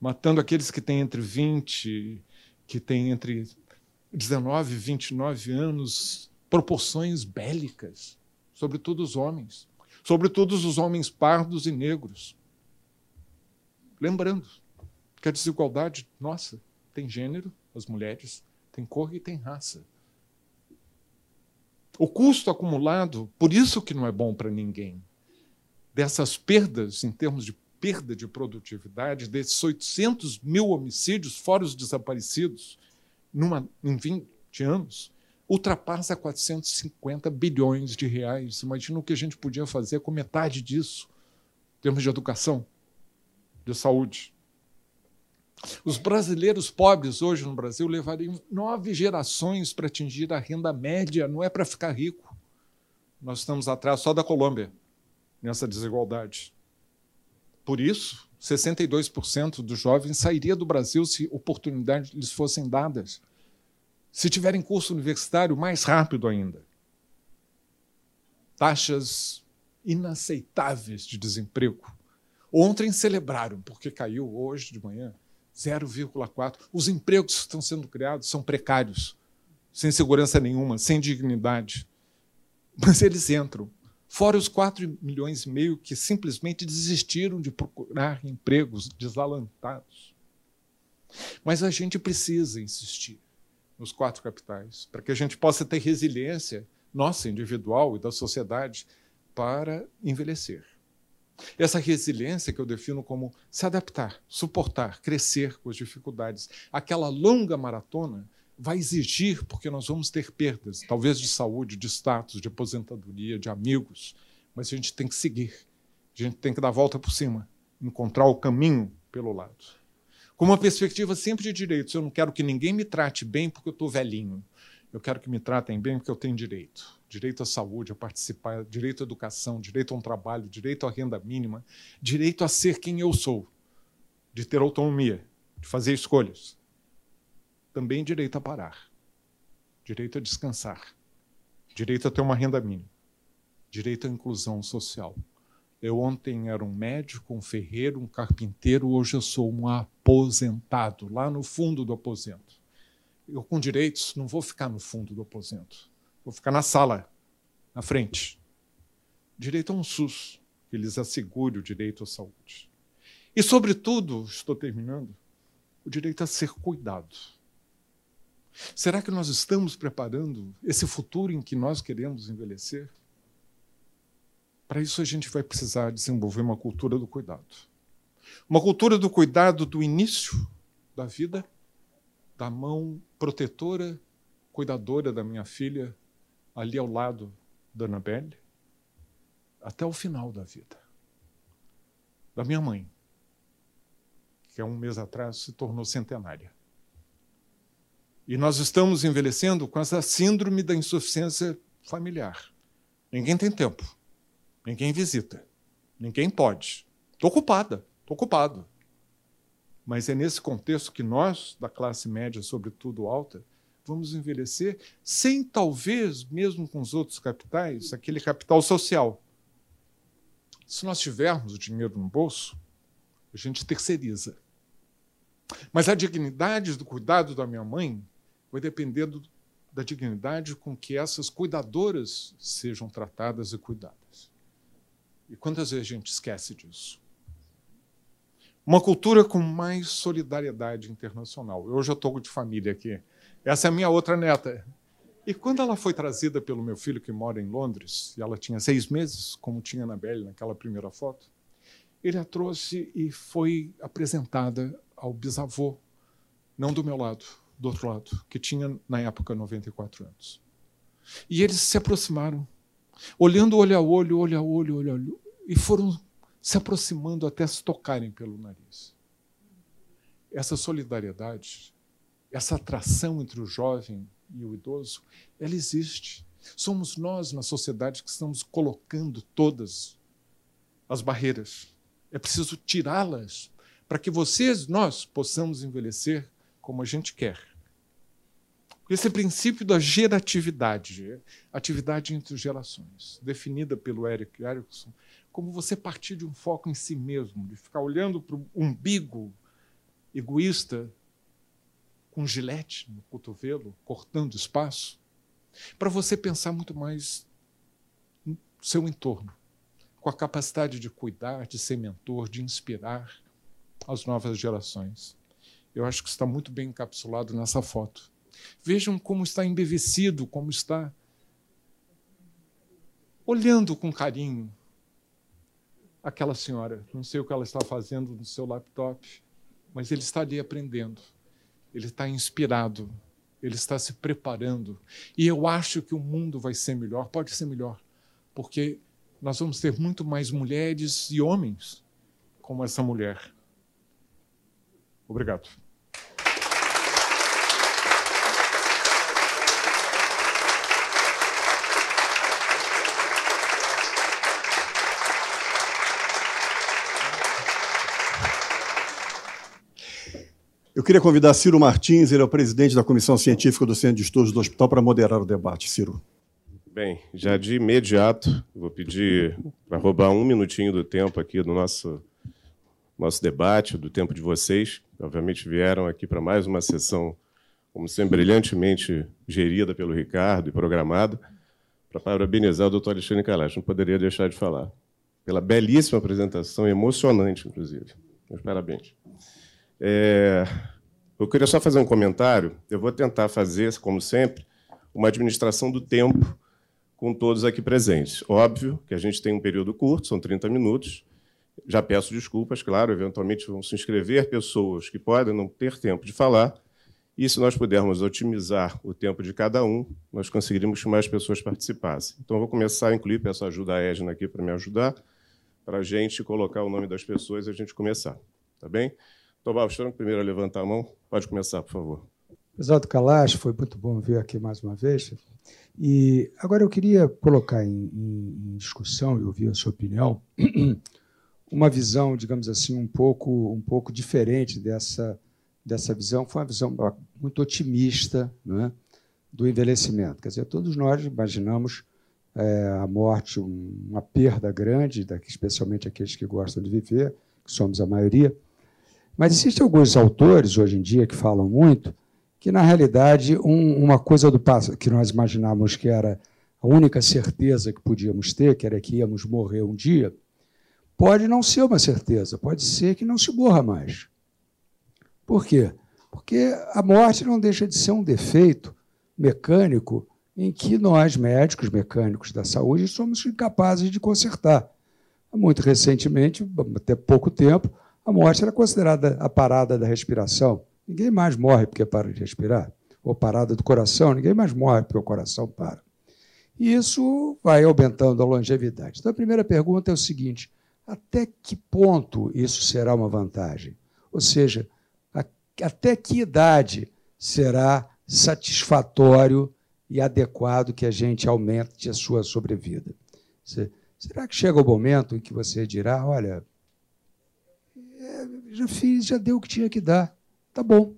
B: matando aqueles que têm entre 20, que têm entre 19 e 29 anos, proporções bélicas, sobretudo os homens, sobretudo os homens pardos e negros. Lembrando que a desigualdade, nossa, tem gênero, as mulheres, tem cor e tem raça. O custo acumulado, por isso que não é bom para ninguém, dessas perdas em termos de perda de produtividade, desses 800 mil homicídios, fora os desaparecidos, numa, em 20 anos, ultrapassa 450 bilhões de reais. Imagina o que a gente podia fazer com metade disso, em termos de educação, de saúde. Os brasileiros pobres hoje no Brasil levariam nove gerações para atingir a renda média, não é para ficar rico. Nós estamos atrás só da Colômbia nessa desigualdade. Por isso, 62% dos jovens sairia do Brasil se oportunidades lhes fossem dadas. Se tiverem curso universitário, mais rápido ainda. Taxas inaceitáveis de desemprego. Ontem celebraram, porque caiu hoje de manhã 0,4. Os empregos que estão sendo criados são precários, sem segurança nenhuma, sem dignidade. Mas eles entram. Fora os 4 milhões e meio que simplesmente desistiram de procurar empregos desalantados. Mas a gente precisa insistir nos quatro capitais para que a gente possa ter resiliência nossa, individual e da sociedade, para envelhecer. Essa resiliência que eu defino como se adaptar, suportar, crescer com as dificuldades. Aquela longa maratona vai exigir, porque nós vamos ter perdas, talvez de saúde, de status, de aposentadoria, de amigos, mas a gente tem que seguir. A gente tem que dar a volta por cima, encontrar o caminho pelo lado. Com uma perspectiva sempre de direitos. Eu não quero que ninguém me trate bem porque eu estou velhinho. Eu quero que me tratem bem porque eu tenho direito direito à saúde, a participar, direito à educação, direito a um trabalho, direito à renda mínima, direito a ser quem eu sou, de ter autonomia, de fazer escolhas. Também direito a parar, direito a descansar, direito a ter uma renda mínima, direito à inclusão social. Eu ontem era um médico, um ferreiro, um carpinteiro, hoje eu sou um aposentado, lá no fundo do aposento. Eu, com direitos, não vou ficar no fundo do aposento Vou ficar na sala, na frente. Direito a um SUS, que lhes assegure o direito à saúde. E, sobretudo, estou terminando, o direito a ser cuidado. Será que nós estamos preparando esse futuro em que nós queremos envelhecer? Para isso, a gente vai precisar desenvolver uma cultura do cuidado. Uma cultura do cuidado do início da vida, da mão protetora, cuidadora da minha filha, ali ao lado da Annabelle, até o final da vida. Da minha mãe, que há um mês atrás se tornou centenária. E nós estamos envelhecendo com essa síndrome da insuficiência familiar. Ninguém tem tempo, ninguém visita, ninguém pode. Estou ocupada, estou ocupado. Mas é nesse contexto que nós, da classe média, sobretudo alta, vamos envelhecer sem, talvez, mesmo com os outros capitais, aquele capital social. Se nós tivermos o dinheiro no bolso, a gente terceiriza. Mas a dignidade do cuidado da minha mãe vai depender do, da dignidade com que essas cuidadoras sejam tratadas e cuidadas. E quantas vezes a gente esquece disso? Uma cultura com mais solidariedade internacional. Eu já estou de família aqui. Essa é a minha outra neta. E quando ela foi trazida pelo meu filho, que mora em Londres, e ela tinha seis meses, como tinha a Anabelle naquela primeira foto, ele a trouxe e foi apresentada ao bisavô, não do meu lado, do outro lado, que tinha, na época, 94 anos. E eles se aproximaram, olhando olho a olho, olho a olho, olho a olho, e foram se aproximando até se tocarem pelo nariz. Essa solidariedade, essa atração entre o jovem e o idoso, ela existe. Somos nós, na sociedade, que estamos colocando todas as barreiras. É preciso tirá-las para que vocês, nós, possamos envelhecer como a gente quer. Esse princípio da geratividade, atividade entre gerações, definida pelo Eric Erickson, como você partir de um foco em si mesmo, de ficar olhando para o umbigo egoísta com gilete no cotovelo, cortando espaço, para você pensar muito mais no seu entorno, com a capacidade de cuidar, de ser mentor, de inspirar as novas gerações. Eu acho que está muito bem encapsulado nessa foto. Vejam como está embevecido, como está olhando com carinho aquela senhora. Não sei o que ela está fazendo no seu laptop, mas ele está ali aprendendo. Ele está inspirado. Ele está se preparando. E eu acho que o mundo vai ser melhor, pode ser melhor, porque nós vamos ter muito mais mulheres e homens como essa mulher. Obrigado.
A: Eu queria convidar Ciro Martins, ele é o presidente da Comissão Científica do Centro de Estudos do Hospital, para moderar o debate. Ciro.
C: Bem, já de imediato, vou pedir para roubar um minutinho do tempo aqui do nosso, nosso debate, do tempo de vocês. Obviamente vieram aqui para mais uma sessão, como sempre, brilhantemente gerida pelo Ricardo e programada, para parabenizar o doutor Alexandre Kalash. Não poderia deixar de falar. Pela belíssima apresentação, emocionante, inclusive. Meus parabéns. É, eu queria só fazer um comentário. Eu vou tentar fazer, como sempre, uma administração do tempo com todos aqui presentes. Óbvio que a gente tem um período curto, são 30 minutos. Já peço desculpas, claro, eventualmente vão se inscrever pessoas que podem não ter tempo de falar. E se nós pudermos otimizar o tempo de cada um, nós conseguiríamos que mais pessoas participassem. Então, vou começar a incluir, peço ajuda a Edna aqui para me ajudar, para a gente colocar o nome das pessoas e a gente começar. Tá bem? Tobal Franco, primeiro a levantar a mão. Pode começar, por favor.
D: Exato Kalash, foi muito bom vir aqui mais uma vez. E agora eu queria colocar em, em, discussão e ouvir a sua opinião uma visão, digamos assim, um pouco, um pouco diferente dessa, dessa visão. Foi uma visão muito otimista né, do envelhecimento. Quer dizer, todos nós imaginamos é, a morte uma perda grande, especialmente aqueles que gostam de viver, que somos a maioria. Mas existem alguns autores hoje em dia que falam muito que, na realidade, um, uma coisa do passado que nós imaginávamos que era a única certeza que podíamos ter, que era que íamos morrer um dia, pode não ser uma certeza, pode ser que não se morra mais. Por quê? Porque a morte não deixa de ser um defeito mecânico em que nós, médicos, mecânicos da saúde, somos incapazes de consertar. Muito recentemente, até pouco tempo, a morte era considerada a parada da respiração. Ninguém mais morre porque para de respirar. Ou parada do coração, ninguém mais morre porque o coração para. E isso vai aumentando a longevidade. Então, a primeira pergunta é o seguinte: até que ponto isso será uma vantagem? Ou seja, até que idade será satisfatório e adequado que a gente aumente a sua sobrevida? Será que chega o momento em que você dirá: olha, já fiz, já deu o que tinha que dar. Tá bom.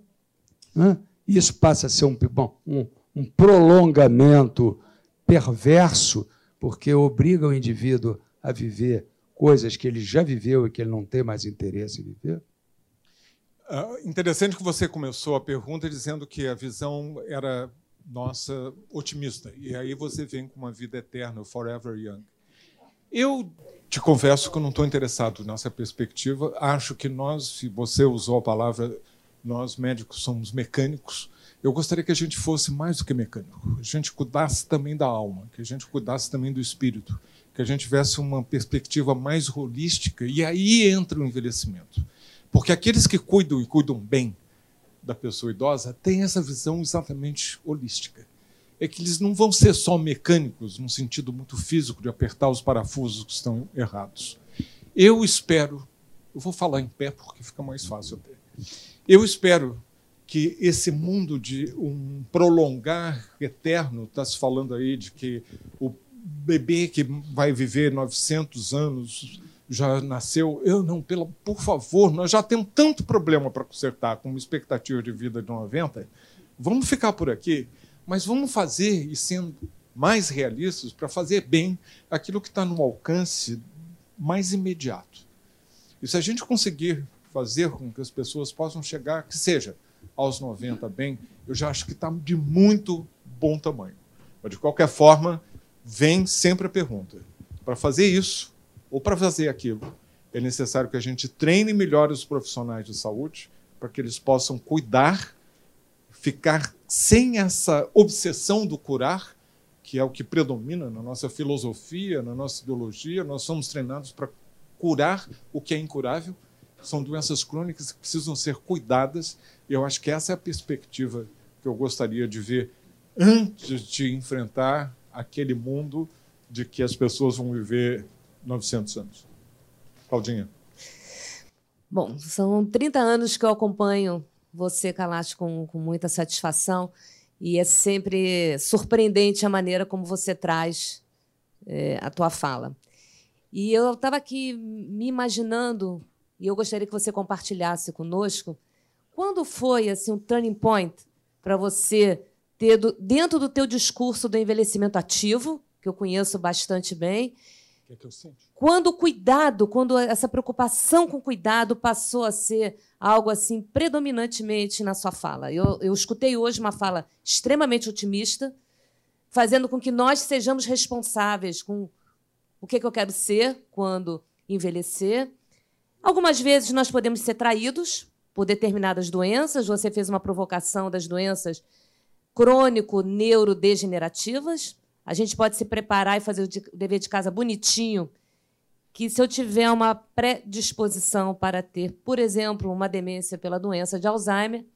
D: Isso passa a ser um, bom, um, um prolongamento perverso, porque obriga o indivíduo a viver coisas que ele já viveu e que ele não tem mais interesse em viver?
B: Uh, interessante que você começou a pergunta dizendo que a visão era nossa otimista. E aí você vem com uma vida eterna, forever young. Eu te confesso que eu não estou interessado nessa perspectiva. Acho que nós, se você usou a palavra, nós médicos somos mecânicos. Eu gostaria que a gente fosse mais do que mecânico. A gente cuidasse também da alma, que a gente cuidasse também do espírito, que a gente tivesse uma perspectiva mais holística. E aí entra o envelhecimento. Porque aqueles que cuidam e cuidam bem da pessoa idosa têm essa visão exatamente holística é que eles não vão ser só mecânicos, num sentido muito físico, de apertar os parafusos que estão errados. Eu espero, eu vou falar em pé porque fica mais fácil até. Eu espero que esse mundo de um prolongar eterno, está se falando aí de que o bebê que vai viver 900 anos já nasceu. Eu não, pela, por favor, nós já temos tanto problema para consertar com uma expectativa de vida de 90. Vamos ficar por aqui mas vamos fazer, e sendo mais realistas, para fazer bem aquilo que está no alcance mais imediato. E se a gente conseguir fazer com que as pessoas possam chegar, que seja aos 90 bem, eu já acho que está de muito bom tamanho. Mas, de qualquer forma, vem sempre a pergunta: para fazer isso ou para fazer aquilo, é necessário que a gente treine melhor os profissionais de saúde para que eles possam cuidar ficar sem essa obsessão do curar, que é o que predomina na nossa filosofia, na nossa ideologia, nós somos treinados para curar o que é incurável. São doenças crônicas que precisam ser cuidadas, e eu acho que essa é a perspectiva que eu gostaria de ver antes de enfrentar aquele mundo de que as pessoas vão viver 900 anos. Claudinha.
E: Bom, são 30 anos que eu acompanho você, Kalash, com, com muita satisfação. E é sempre surpreendente a maneira como você traz é, a tua fala. E eu estava aqui me imaginando, e eu gostaria que você compartilhasse conosco, quando foi assim um turning point para você ter do, dentro do teu discurso do envelhecimento ativo, que eu conheço bastante bem,
B: é?
E: Quando o cuidado, quando essa preocupação com cuidado passou a ser algo assim predominantemente na sua fala. Eu, eu escutei hoje uma fala extremamente otimista, fazendo com que nós sejamos responsáveis com o que, que eu quero ser quando envelhecer. Algumas vezes nós podemos ser traídos por determinadas doenças. Você fez uma provocação das doenças crônico-neurodegenerativas. A gente pode se preparar e fazer o dever de casa bonitinho, que se eu tiver uma predisposição para ter, por exemplo, uma demência pela doença de Alzheimer,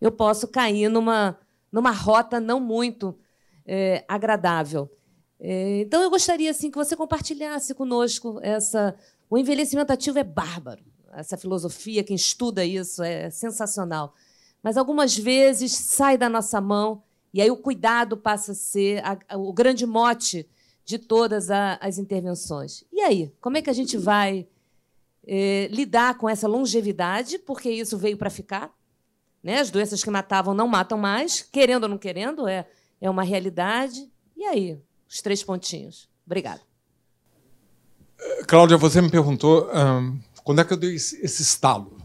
E: eu posso cair numa, numa rota não muito é, agradável. É, então, eu gostaria assim que você compartilhasse conosco essa. O envelhecimento ativo é bárbaro. Essa filosofia, quem estuda isso, é sensacional. Mas algumas vezes sai da nossa mão e aí o cuidado passa a ser a, a, o grande mote de todas a, as intervenções. E aí, como é que a gente vai é, lidar com essa longevidade? Porque isso veio para ficar. Né? As doenças que matavam não matam mais, querendo ou não querendo, é, é uma realidade. E aí, os três pontinhos. Obrigada.
B: Cláudia, você me perguntou quando é que eu dei esse, esse estalo.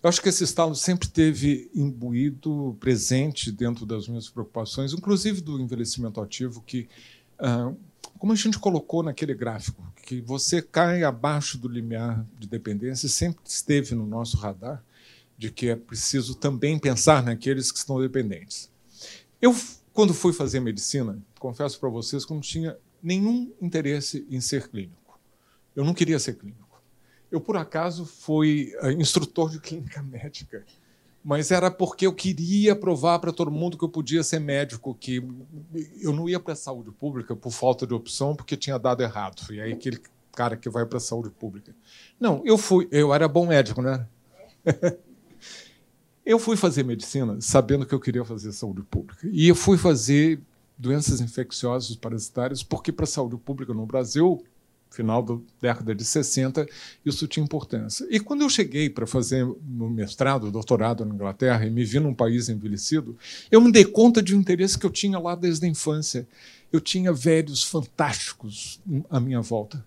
B: Eu acho que esse estalo sempre teve imbuído, presente dentro das minhas preocupações, inclusive do envelhecimento ativo, que, ah, como a gente colocou naquele gráfico, que você cai abaixo do limiar de dependência, sempre esteve no nosso radar de que é preciso também pensar naqueles que estão dependentes. Eu, quando fui fazer medicina, confesso para vocês que não tinha nenhum interesse em ser clínico. Eu não queria ser clínico. Eu, por acaso, fui eh, instrutor de clínica médica, mas era porque eu queria provar para todo mundo que eu podia ser médico, que eu não ia para a saúde pública por falta de opção, porque tinha dado errado. E aí aquele cara que vai para a saúde pública. Não, eu fui, eu era bom médico, né? eu fui fazer medicina sabendo que eu queria fazer saúde pública. E eu fui fazer doenças infecciosas parasitárias, porque para a saúde pública no Brasil final da década de 60, isso tinha importância. E quando eu cheguei para fazer meu mestrado, doutorado na Inglaterra, e me vi num país envelhecido, eu me dei conta de um interesse que eu tinha lá desde a infância. Eu tinha velhos fantásticos à minha volta.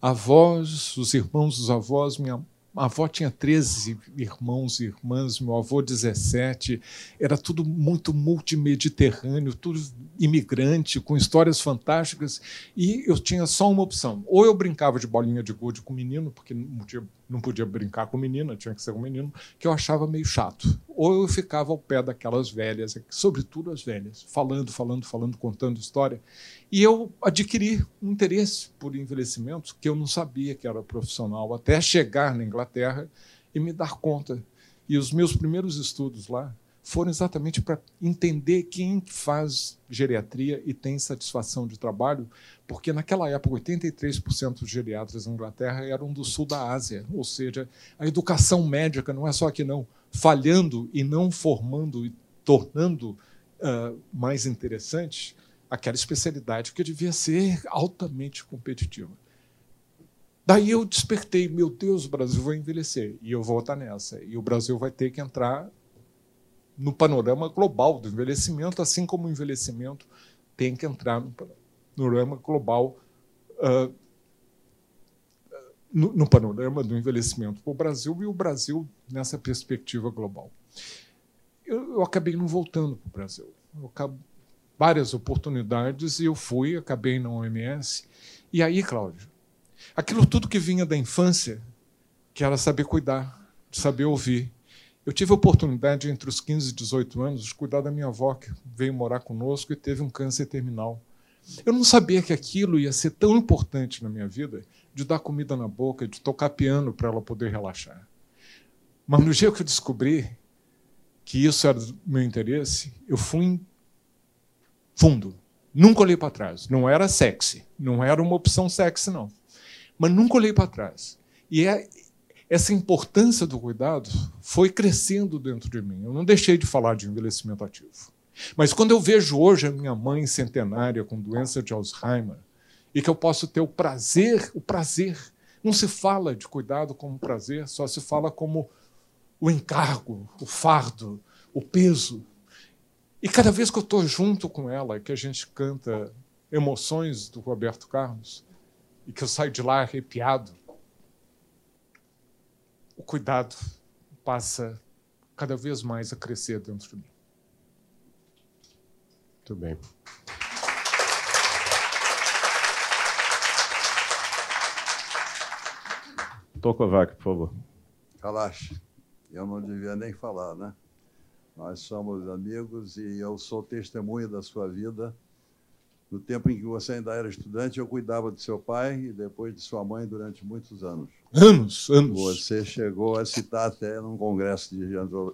B: Avós, os irmãos dos avós, minha a avó tinha 13 irmãos e irmãs, meu avô 17. Era tudo muito multimediterrâneo, tudo imigrante, com histórias fantásticas. E eu tinha só uma opção. Ou eu brincava de bolinha de gude com menino, porque não podia, não podia brincar com menina, tinha que ser com menino, que eu achava meio chato. Ou eu ficava ao pé daquelas velhas, sobretudo as velhas, falando, falando, falando, contando história. E eu adquiri um interesse por envelhecimento que eu não sabia que era profissional, até chegar na Inglaterra e me dar conta. E os meus primeiros estudos lá foram exatamente para entender quem faz geriatria e tem satisfação de trabalho, porque naquela época 83% dos geriatras na Inglaterra eram do sul da Ásia, ou seja, a educação médica não é só aqui não, falhando e não formando e tornando uh, mais interessante aquela especialidade que devia ser altamente competitiva. Daí eu despertei, meu Deus, o Brasil vai envelhecer e eu vou estar nessa. E o Brasil vai ter que entrar no panorama global do envelhecimento, assim como o envelhecimento tem que entrar no panorama global, uh, no, no, panorama do envelhecimento para o Brasil e o Brasil nessa perspectiva global. Eu, eu acabei não voltando para o Brasil. Eu várias oportunidades e eu fui, acabei na OMS. E aí, Cláudio, aquilo tudo que vinha da infância, que era saber cuidar, saber ouvir. Eu tive a oportunidade, entre os 15 e 18 anos, de cuidar da minha avó, que veio morar conosco e teve um câncer terminal. Eu não sabia que aquilo ia ser tão importante na minha vida, de dar comida na boca, de tocar piano para ela poder relaxar. Mas no dia que eu descobri que isso era do meu interesse, eu fui fundo. Nunca olhei para trás. Não era sexy. Não era uma opção sexy, não. Mas nunca olhei para trás. E é, essa importância do cuidado foi crescendo dentro de mim. Eu não deixei de falar de envelhecimento ativo. Mas quando eu vejo hoje a minha mãe centenária com doença de Alzheimer, e que eu posso ter o prazer, o prazer, não se fala de cuidado como prazer, só se fala como o encargo, o fardo, o peso. E cada vez que eu estou junto com ela, que a gente canta emoções do Roberto Carlos, e que eu saio de lá arrepiado, o cuidado passa cada vez mais a crescer dentro de mim.
C: Muito bem. Tokovac, por favor.
F: Kalash, eu não devia nem falar, né? Nós somos amigos e eu sou testemunha da sua vida. No tempo em que você ainda era estudante, eu cuidava de seu pai e depois de sua mãe durante muitos anos.
B: Anos, anos.
F: Você chegou a citar até num congresso de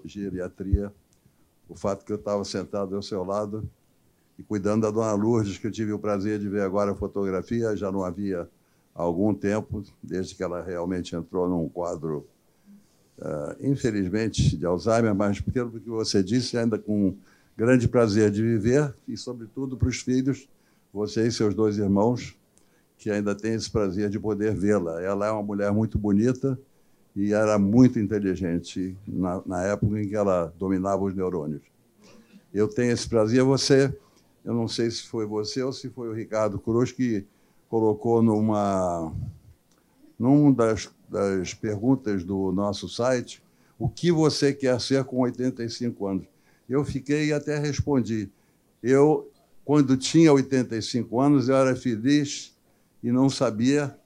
F: geriatria o fato que eu estava sentado ao seu lado e cuidando da dona Lourdes, que eu tive o prazer de ver agora a fotografia, já não havia algum tempo, desde que ela realmente entrou num quadro uh, infelizmente, de Alzheimer, mas pelo que você disse, ainda com grande prazer de viver e, sobretudo, para os filhos, você e seus dois irmãos, que ainda têm esse prazer de poder vê-la. Ela é uma mulher muito bonita e era muito inteligente na, na época em que ela dominava os neurônios. Eu tenho esse prazer. Você, eu não sei se foi você ou se foi o Ricardo Cruz que colocou numa num das das perguntas do nosso site, o que você quer ser com 85 anos? Eu fiquei e até respondi. Eu, quando tinha 85 anos, eu era feliz e não sabia,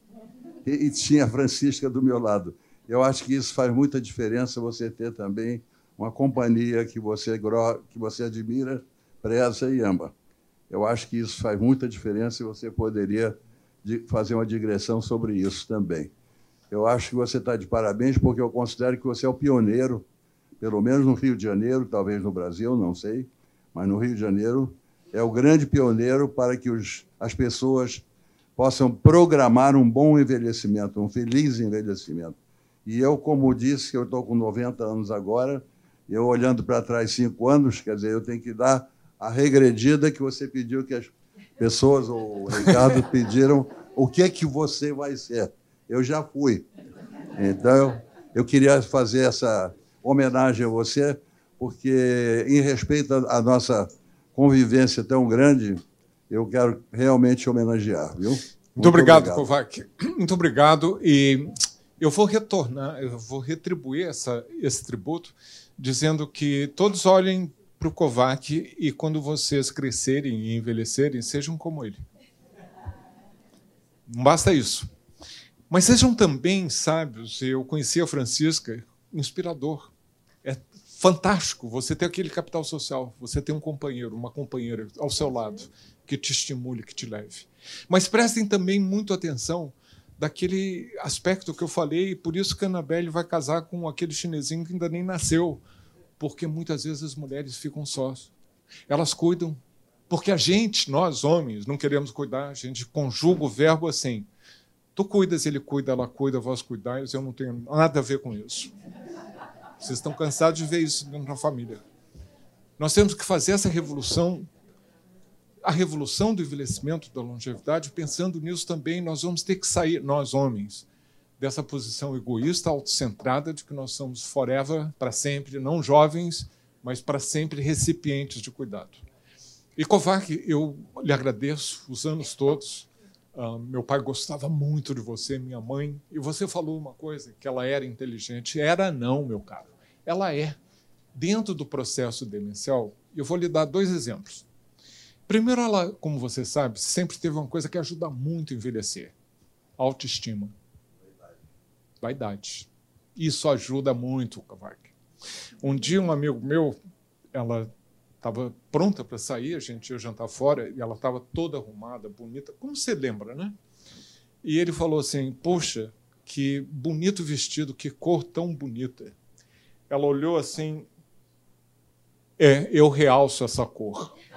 F: e, e tinha a Francisca do meu lado. Eu acho que isso faz muita diferença, você ter também uma companhia que você, que você admira, preza e ama. Eu acho que isso faz muita diferença e você poderia fazer uma digressão sobre isso também. Eu acho que você está de parabéns, porque eu considero que você é o pioneiro, pelo menos no Rio de Janeiro, talvez no Brasil, não sei, mas no Rio de Janeiro, é o grande pioneiro para que os, as pessoas possam programar um bom envelhecimento, um feliz envelhecimento. E eu, como disse, eu estou com 90 anos agora, eu olhando para trás cinco anos, quer dizer, eu tenho que dar a regredida que você pediu que as pessoas, ou o Ricardo, pediram o que é que você vai ser eu já fui. Então, eu queria fazer essa homenagem a você, porque, em respeito à nossa convivência tão grande, eu quero realmente homenagear, viu? Muito,
B: Muito obrigado, obrigado, Kovac. Muito obrigado. E eu vou retornar, eu vou retribuir essa, esse tributo, dizendo que todos olhem para o Kovac e, quando vocês crescerem e envelhecerem, sejam como ele. Não basta isso. Mas sejam também sábios. Eu conheci a Francisca, inspirador. É fantástico você ter aquele capital social, você ter um companheiro, uma companheira ao seu lado que te estimule, que te leve. Mas prestem também muito atenção daquele aspecto que eu falei, e por isso que a Annabelle vai casar com aquele chinesinho que ainda nem nasceu, porque muitas vezes as mulheres ficam sós. Elas cuidam, porque a gente, nós homens, não queremos cuidar, a gente conjuga o verbo assim. Tu cuidas, ele cuida, ela cuida, vós cuidais, eu não tenho nada a ver com isso. Vocês estão cansados de ver isso na família. Nós temos que fazer essa revolução a revolução do envelhecimento, da longevidade, pensando nisso também, nós vamos ter que sair, nós homens, dessa posição egoísta, autocentrada, de que nós somos forever, para sempre, não jovens, mas para sempre recipientes de cuidado. E Kovac, eu lhe agradeço os anos todos. Uh, meu pai gostava muito de você, minha mãe, e você falou uma coisa, que ela era inteligente. Era não, meu caro. Ela é. Dentro do processo demencial, eu vou lhe dar dois exemplos. Primeiro, ela, como você sabe, sempre teve uma coisa que ajuda muito a envelhecer: autoestima. Vaidade. Isso ajuda muito, Cavac. Um dia, um amigo meu, ela estava pronta para sair, a gente ia jantar fora, e ela estava toda arrumada, bonita, como você lembra, né? E ele falou assim: Poxa, que bonito vestido, que cor tão bonita. Ela olhou assim: É, eu realço essa cor.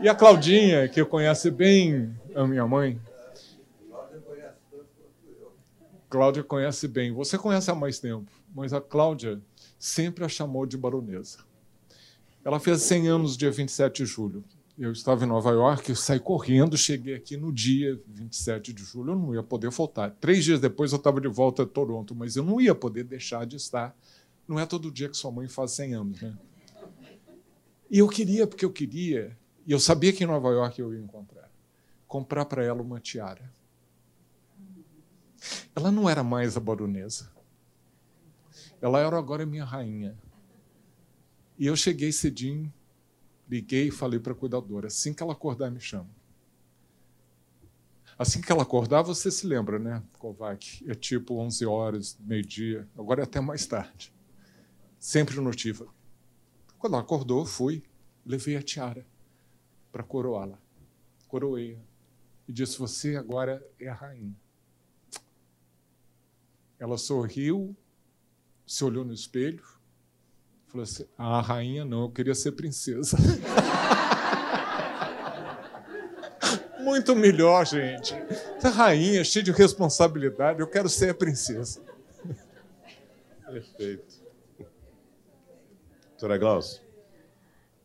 B: e a Claudinha, que conhece bem a minha mãe. Cláudia conhece bem. Você conhece há mais tempo, mas a Cláudia sempre a chamou de baronesa. Ela fez 100 anos dia 27 de julho. Eu estava em Nova York, eu saí correndo, cheguei aqui no dia 27 de julho, eu não ia poder faltar. Três dias depois eu estava de volta a Toronto, mas eu não ia poder deixar de estar não é todo dia que sua mãe faz 100 anos, né? E eu queria, porque eu queria, e eu sabia que em Nova York eu ia encontrar, comprar para ela uma tiara. Ela não era mais a baronesa. Ela era agora minha rainha. E eu cheguei cedinho, liguei e falei para a cuidadora: assim que ela acordar, me chama. Assim que ela acordar, você se lembra, né, Kovac? É tipo 11 horas, meio-dia, agora é até mais tarde sempre notiva. Quando ela acordou, fui, levei a tiara para coroá-la. Coroei-a. E disse: Você agora é a rainha. Ela sorriu, se olhou no espelho, falou assim: Ah, rainha não, eu queria ser princesa. Muito melhor, gente. Essa rainha cheia de responsabilidade, eu quero ser a princesa.
C: Perfeito. Doutora Glaucia.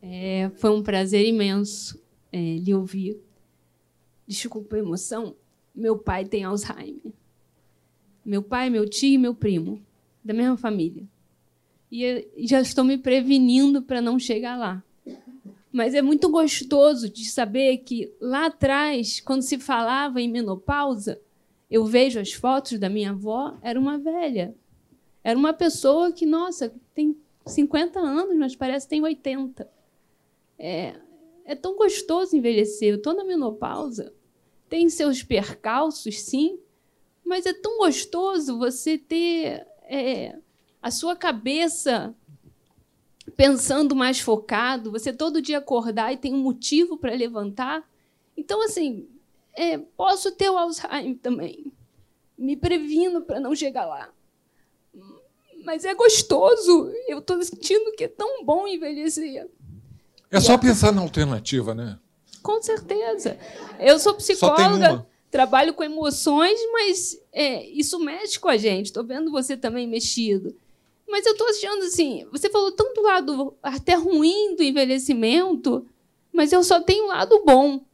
G: É, foi um prazer imenso é, lhe ouvir. Desculpa a emoção. Meu pai tem Alzheimer. Meu pai, meu tio e meu primo, da mesma família. E já estou me prevenindo para não chegar lá. Mas é muito gostoso de saber que lá atrás, quando se falava em menopausa, eu vejo as fotos da minha avó, era uma velha. Era uma pessoa que, nossa, tem 50 anos, mas parece que tem 80. É, é tão gostoso envelhecer. Eu estou na menopausa. Tem seus percalços, sim, mas é tão gostoso você ter é, a sua cabeça pensando mais focado, você todo dia acordar e tem um motivo para levantar. Então, assim, é, posso ter o Alzheimer também. Me previno para não chegar lá. Mas é gostoso. Eu estou sentindo que é tão bom envelhecer.
B: É só pensar na alternativa, né?
G: Com certeza. Eu sou psicóloga, trabalho com emoções, mas é, isso mexe com a gente. Estou vendo você também mexido. Mas eu estou achando assim, você falou tanto do lado até ruim do envelhecimento, mas eu só tenho um lado bom.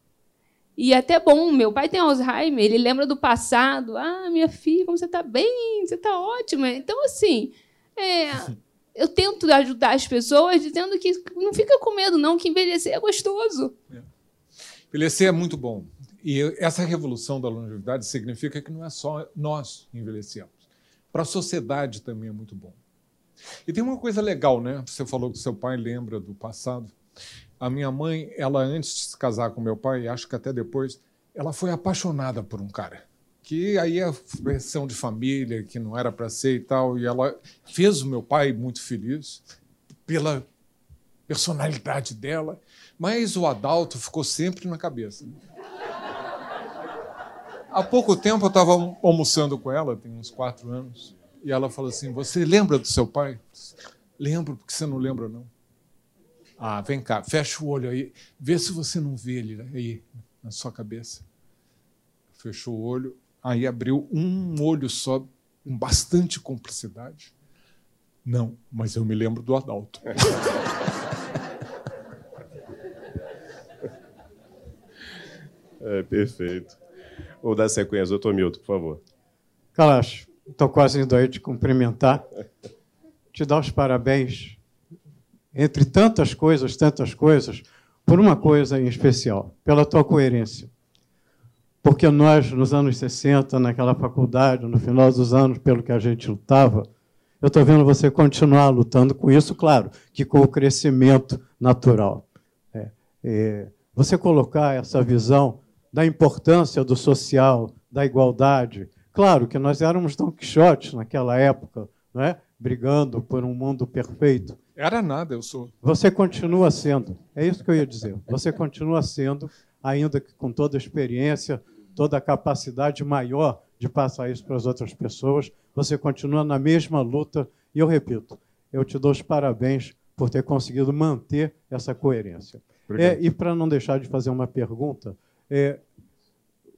G: E até bom, meu pai tem Alzheimer, ele lembra do passado. Ah, minha filha, como você está bem, você está ótima. Então, assim, é, eu tento ajudar as pessoas dizendo que não fica com medo, não, que envelhecer é gostoso. É.
B: Envelhecer é muito bom. E essa revolução da longevidade significa que não é só nós envelhecemos. Para a sociedade também é muito bom. E tem uma coisa legal, né? Você falou que seu pai lembra do passado. A minha mãe, ela antes de se casar com meu pai, acho que até depois, ela foi apaixonada por um cara. Que aí é versão de família, que não era para ser e tal. E ela fez o meu pai muito feliz pela personalidade dela. Mas o Adalto ficou sempre na cabeça. Há pouco tempo eu estava almoçando com ela, tem uns quatro anos, e ela falou assim: Você lembra do seu pai? Lembro, porque você não lembra, não. Ah, vem cá, fecha o olho aí, vê se você não vê ele aí na sua cabeça. Fechou o olho, aí abriu um olho só, com bastante cumplicidade. Não, mas eu me lembro do Adalto.
C: É, perfeito. Vou dar sequência, doutor Milton, por favor.
H: Calacho, estou quase indo aí te cumprimentar, te dar os parabéns, entre tantas coisas, tantas coisas, por uma coisa em especial, pela tua coerência. Porque nós, nos anos 60, naquela faculdade, no final dos anos, pelo que a gente lutava, eu estou vendo você continuar lutando com isso, claro, que com o crescimento natural. É, é, você colocar essa visão da importância do social, da igualdade. Claro que nós éramos Don Quixotes naquela época, não é? brigando por um mundo perfeito.
B: Era nada, eu sou.
H: Você continua sendo, é isso que eu ia dizer. Você continua sendo, ainda que com toda a experiência, toda a capacidade maior de passar isso para as outras pessoas, você continua na mesma luta. E eu repito, eu te dou os parabéns por ter conseguido manter essa coerência. É, e para não deixar de fazer uma pergunta, é,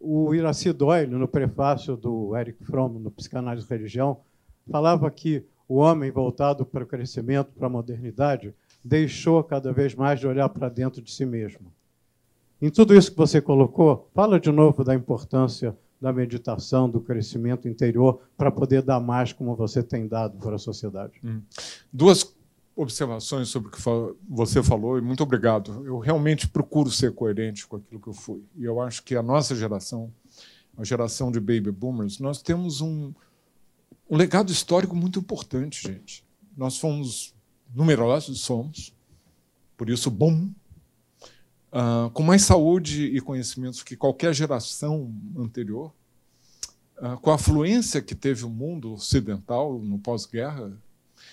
H: o Iraci Doyle, no prefácio do Eric Fromm, no Psicanálise e Religião, falava que o homem voltado para o crescimento, para a modernidade, deixou cada vez mais de olhar para dentro de si mesmo. Em tudo isso que você colocou, fala de novo da importância da meditação, do crescimento interior, para poder dar mais como você tem dado para a sociedade.
B: Hum. Duas observações sobre o que você falou e muito obrigado. Eu realmente procuro ser coerente com aquilo que eu fui. E eu acho que a nossa geração, a geração de baby boomers, nós temos um, um legado histórico muito importante, gente. Nós fomos numerosos, somos, por isso bom, uh, com mais saúde e conhecimentos que qualquer geração anterior, uh, com a afluência que teve o mundo ocidental no pós-guerra,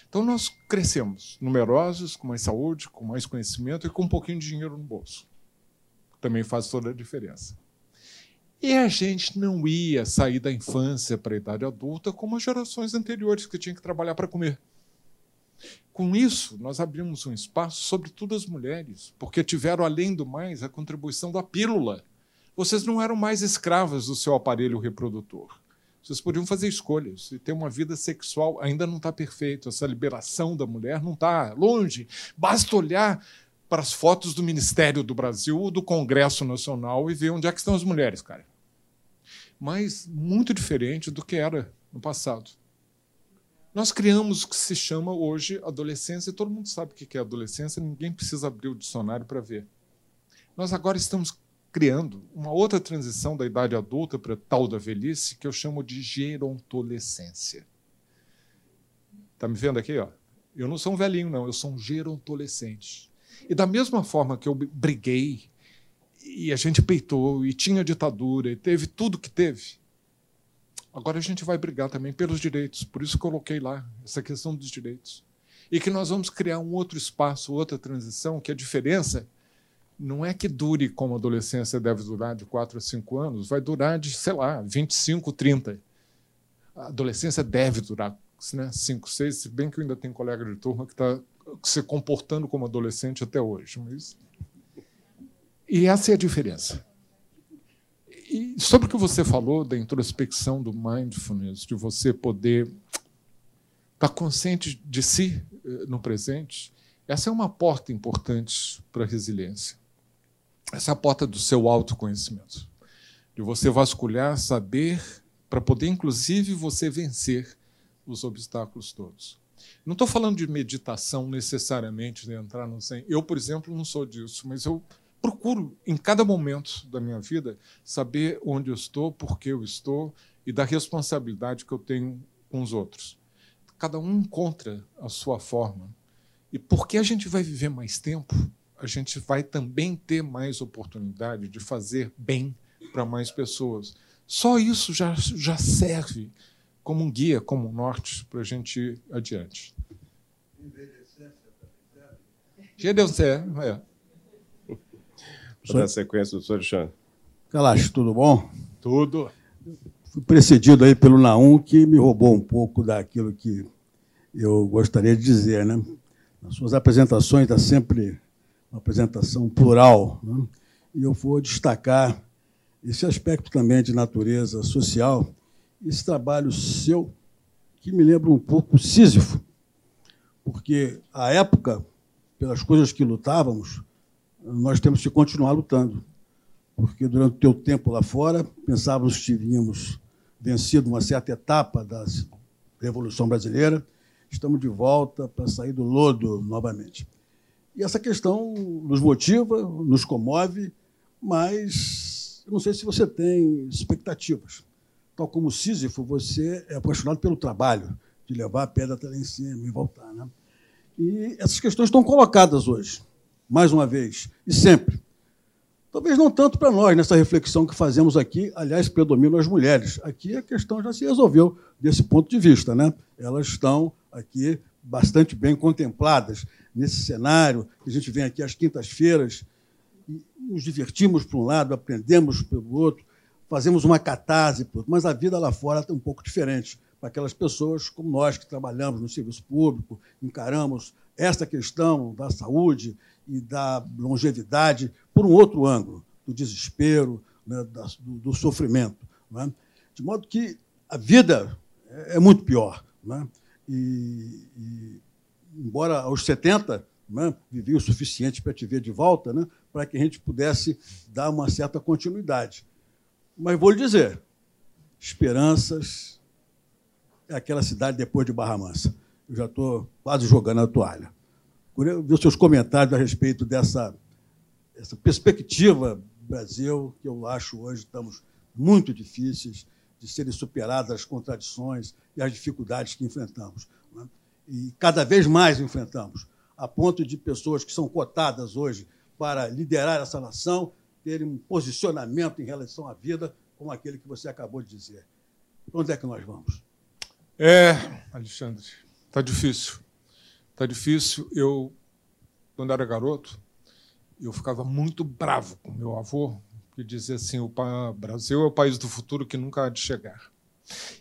B: então nós crescemos, numerosos, com mais saúde, com mais conhecimento e com um pouquinho de dinheiro no bolso. Também faz toda a diferença. E a gente não ia sair da infância para a idade adulta como as gerações anteriores, que tinham que trabalhar para comer. Com isso, nós abrimos um espaço, sobretudo as mulheres, porque tiveram, além do mais, a contribuição da pílula. Vocês não eram mais escravas do seu aparelho reprodutor. Vocês podiam fazer escolhas e ter uma vida sexual. Ainda não está perfeito. Essa liberação da mulher não está longe. Basta olhar para as fotos do Ministério do Brasil ou do Congresso Nacional e ver onde é que estão as mulheres, cara. Mas muito diferente do que era no passado. Nós criamos o que se chama hoje adolescência, e todo mundo sabe o que é adolescência, ninguém precisa abrir o dicionário para ver. Nós agora estamos criando uma outra transição da idade adulta para tal da velhice que eu chamo de gerontolescência. Está me vendo aqui? Ó? Eu não sou um velhinho, não, eu sou um gerontolescente. E da mesma forma que eu briguei, e a gente peitou, e tinha ditadura, e teve tudo que teve, agora a gente vai brigar também pelos direitos. Por isso coloquei lá essa questão dos direitos. E que nós vamos criar um outro espaço, outra transição, que a diferença não é que dure como a adolescência deve durar de 4 a 5 anos, vai durar de, sei lá, 25, 30. A adolescência deve durar né, 5, 6, se bem que eu ainda tenho colega de turma que está se comportando como adolescente até hoje. Mas... E essa é a diferença. E sobre o que você falou da introspecção do mindfulness, de você poder estar consciente de si eh, no presente, essa é uma porta importante para a resiliência. Essa é a porta do seu autoconhecimento. De você vasculhar, saber, para poder, inclusive, você vencer os obstáculos todos. Não estou falando de meditação necessariamente, de entrar no zen. Eu, por exemplo, não sou disso, mas eu procuro, em cada momento da minha vida, saber onde eu estou, por que eu estou e da responsabilidade que eu tenho com os outros. Cada um encontra a sua forma. E porque a gente vai viver mais tempo, a gente vai também ter mais oportunidade de fazer bem para mais pessoas. Só isso já, já serve como um guia, como um norte para a gente ir adiante. Envelhecer, é.
C: Vou dar sequência, doutor Alexandre.
I: Calacho, tudo bom?
B: Tudo.
I: Fui precedido aí pelo Naum, que me roubou um pouco daquilo que eu gostaria de dizer. Né? Nas suas apresentações está sempre uma apresentação plural. Né? E eu vou destacar esse aspecto também de natureza social, esse trabalho seu, que me lembra um pouco Sísifo, porque a época, pelas coisas que lutávamos, nós temos que continuar lutando. Porque durante o teu tempo lá fora, pensávamos que tínhamos vencido uma certa etapa da Revolução Brasileira, estamos de volta para sair do lodo novamente. E essa questão nos motiva, nos comove, mas eu não sei se você tem expectativas. Tal como Sísifo, você é apaixonado pelo trabalho, de levar a pedra até lá em cima e voltar. Né? E essas questões estão colocadas hoje mais uma vez, e sempre. Talvez não tanto para nós, nessa reflexão que fazemos aqui, aliás, predominam as mulheres. Aqui a questão já se resolveu desse ponto de vista. Né? Elas estão aqui bastante bem contempladas nesse cenário, que a gente vem aqui às quintas-feiras, nos divertimos por um lado, aprendemos pelo outro, fazemos uma catarse, mas a vida lá fora é um pouco diferente para aquelas pessoas como nós que trabalhamos no serviço público, encaramos esta questão da saúde e da longevidade por um outro ângulo, do desespero, né, do, do, sofrimento. Né? De modo que a vida é, é muito pior. Né? E, e, embora aos 70 né, vivi o suficiente para te ver de volta, para que a gente pudesse dar uma certa continuidade. Mas vou lhe dizer, Esperanças é aquela cidade depois de Barra Mansa. Eu já estou quase jogando a toalha ver os seus comentários a respeito dessa essa perspectiva Brasil, que eu acho hoje estamos muito difíceis de serem superadas as contradições e as dificuldades que enfrentamos. Né? E cada vez mais enfrentamos, a ponto de pessoas que são cotadas hoje para liderar essa nação terem um posicionamento em relação à vida como aquele que você acabou de dizer. Onde é que nós vamos?
B: É, Alexandre, está difícil. Está difícil. Eu, quando era garoto, eu ficava muito bravo com meu avô, que dizia assim: o Brasil é o país do futuro que nunca há de chegar.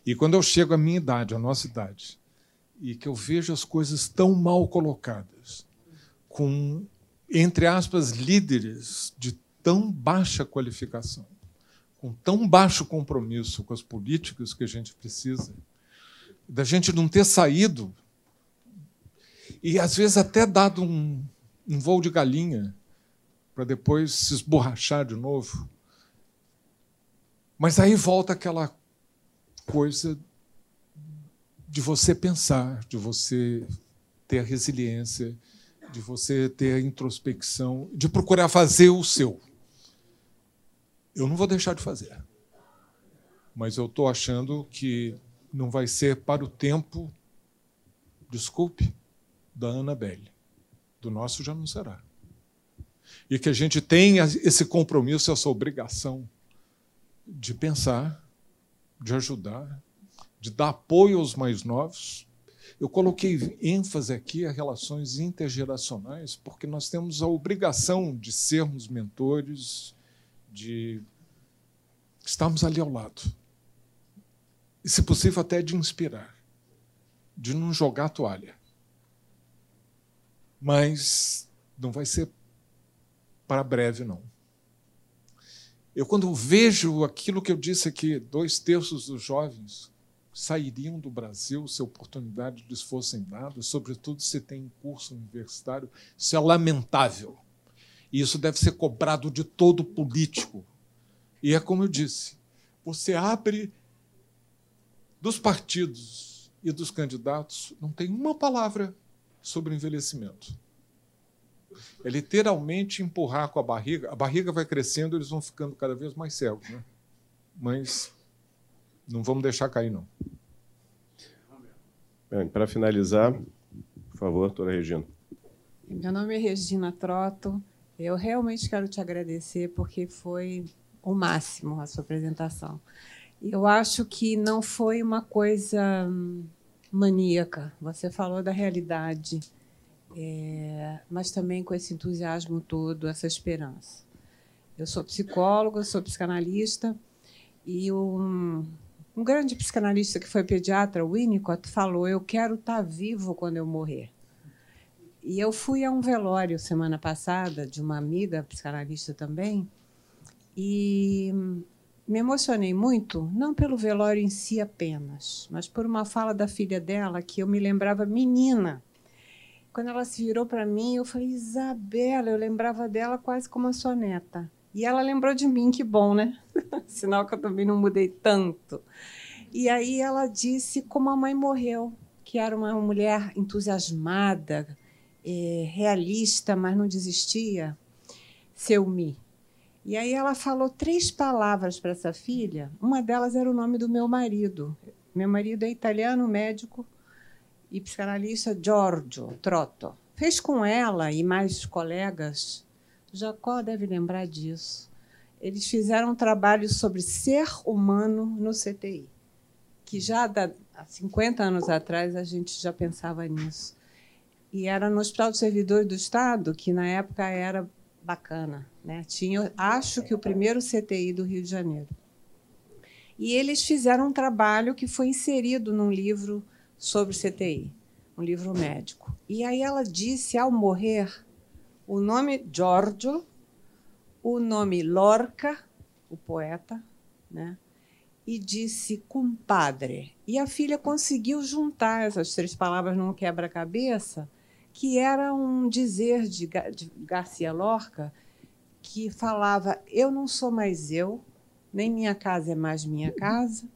B: E quando eu chego à minha idade, à nossa idade, e que eu vejo as coisas tão mal colocadas, com, entre aspas, líderes de tão baixa qualificação, com tão baixo compromisso com as políticas que a gente precisa, da gente não ter saído e às vezes até dado um, um voo de galinha para depois se esborrachar de novo. Mas aí volta aquela coisa de você pensar, de você ter a resiliência, de você ter a introspecção, de procurar fazer o seu. Eu não vou deixar de fazer. Mas eu estou achando que não vai ser para o tempo, desculpe, da Annabelle. Do nosso já não será. E que a gente tenha esse compromisso, essa obrigação de pensar, de ajudar, de dar apoio aos mais novos. Eu coloquei ênfase aqui a relações intergeracionais, porque nós temos a obrigação de sermos mentores, de estarmos ali ao lado. E, se possível, até de inspirar, de não jogar a toalha mas não vai ser para breve, não. Eu, quando vejo aquilo que eu disse aqui, dois terços dos jovens sairiam do Brasil se a oportunidade lhes fossem dadas, sobretudo se tem curso universitário, isso é lamentável. E isso deve ser cobrado de todo político. E é como eu disse: você abre dos partidos e dos candidatos, não tem uma palavra sobre envelhecimento. É literalmente empurrar com a barriga. A barriga vai crescendo, eles vão ficando cada vez mais cegos. Né? Mas não vamos deixar cair, não.
C: Para finalizar, por favor, doutora Regina.
J: Meu nome é Regina Trotto. Eu realmente quero te agradecer porque foi o máximo a sua apresentação. Eu acho que não foi uma coisa hum, maníaca. Você falou da realidade, é, mas também com esse entusiasmo todo, essa esperança. Eu sou psicóloga, sou psicanalista e um, um grande psicanalista que foi pediatra, Winnicott, falou: Eu quero estar vivo quando eu morrer. E eu fui a um velório semana passada de uma amiga psicanalista também e me emocionei muito, não pelo velório em si apenas, mas por uma fala da filha dela que eu me lembrava menina. Quando ela se virou para mim, eu falei, Isabela, eu lembrava dela quase como a sua neta. E ela lembrou de mim, que bom, né? Sinal que eu também não mudei tanto. E aí ela disse como a mãe morreu, que era uma mulher entusiasmada, é, realista, mas não desistia. Seu Mi. E aí ela falou três palavras para essa filha. Uma delas era o nome do meu marido. Meu marido é italiano, médico e psicanalista Giorgio Trotto. Fez com ela e mais colegas. Jacó deve lembrar disso. Eles fizeram um trabalho sobre ser humano no CTI, que já há 50 anos atrás a gente já pensava nisso. E era no Hospital do Servidor do Estado, que na época era bacana. Né? Tinha, acho que o primeiro CTI do Rio de Janeiro. E eles fizeram um trabalho que foi inserido num livro sobre CTI, um livro médico. E aí ela disse, ao morrer, o nome Giorgio, o nome Lorca, o poeta, né? e disse compadre. E a filha conseguiu juntar essas três palavras num quebra-cabeça que era um dizer de, Garcia Lorca que falava: Eu não sou mais eu, nem minha casa é mais minha casa.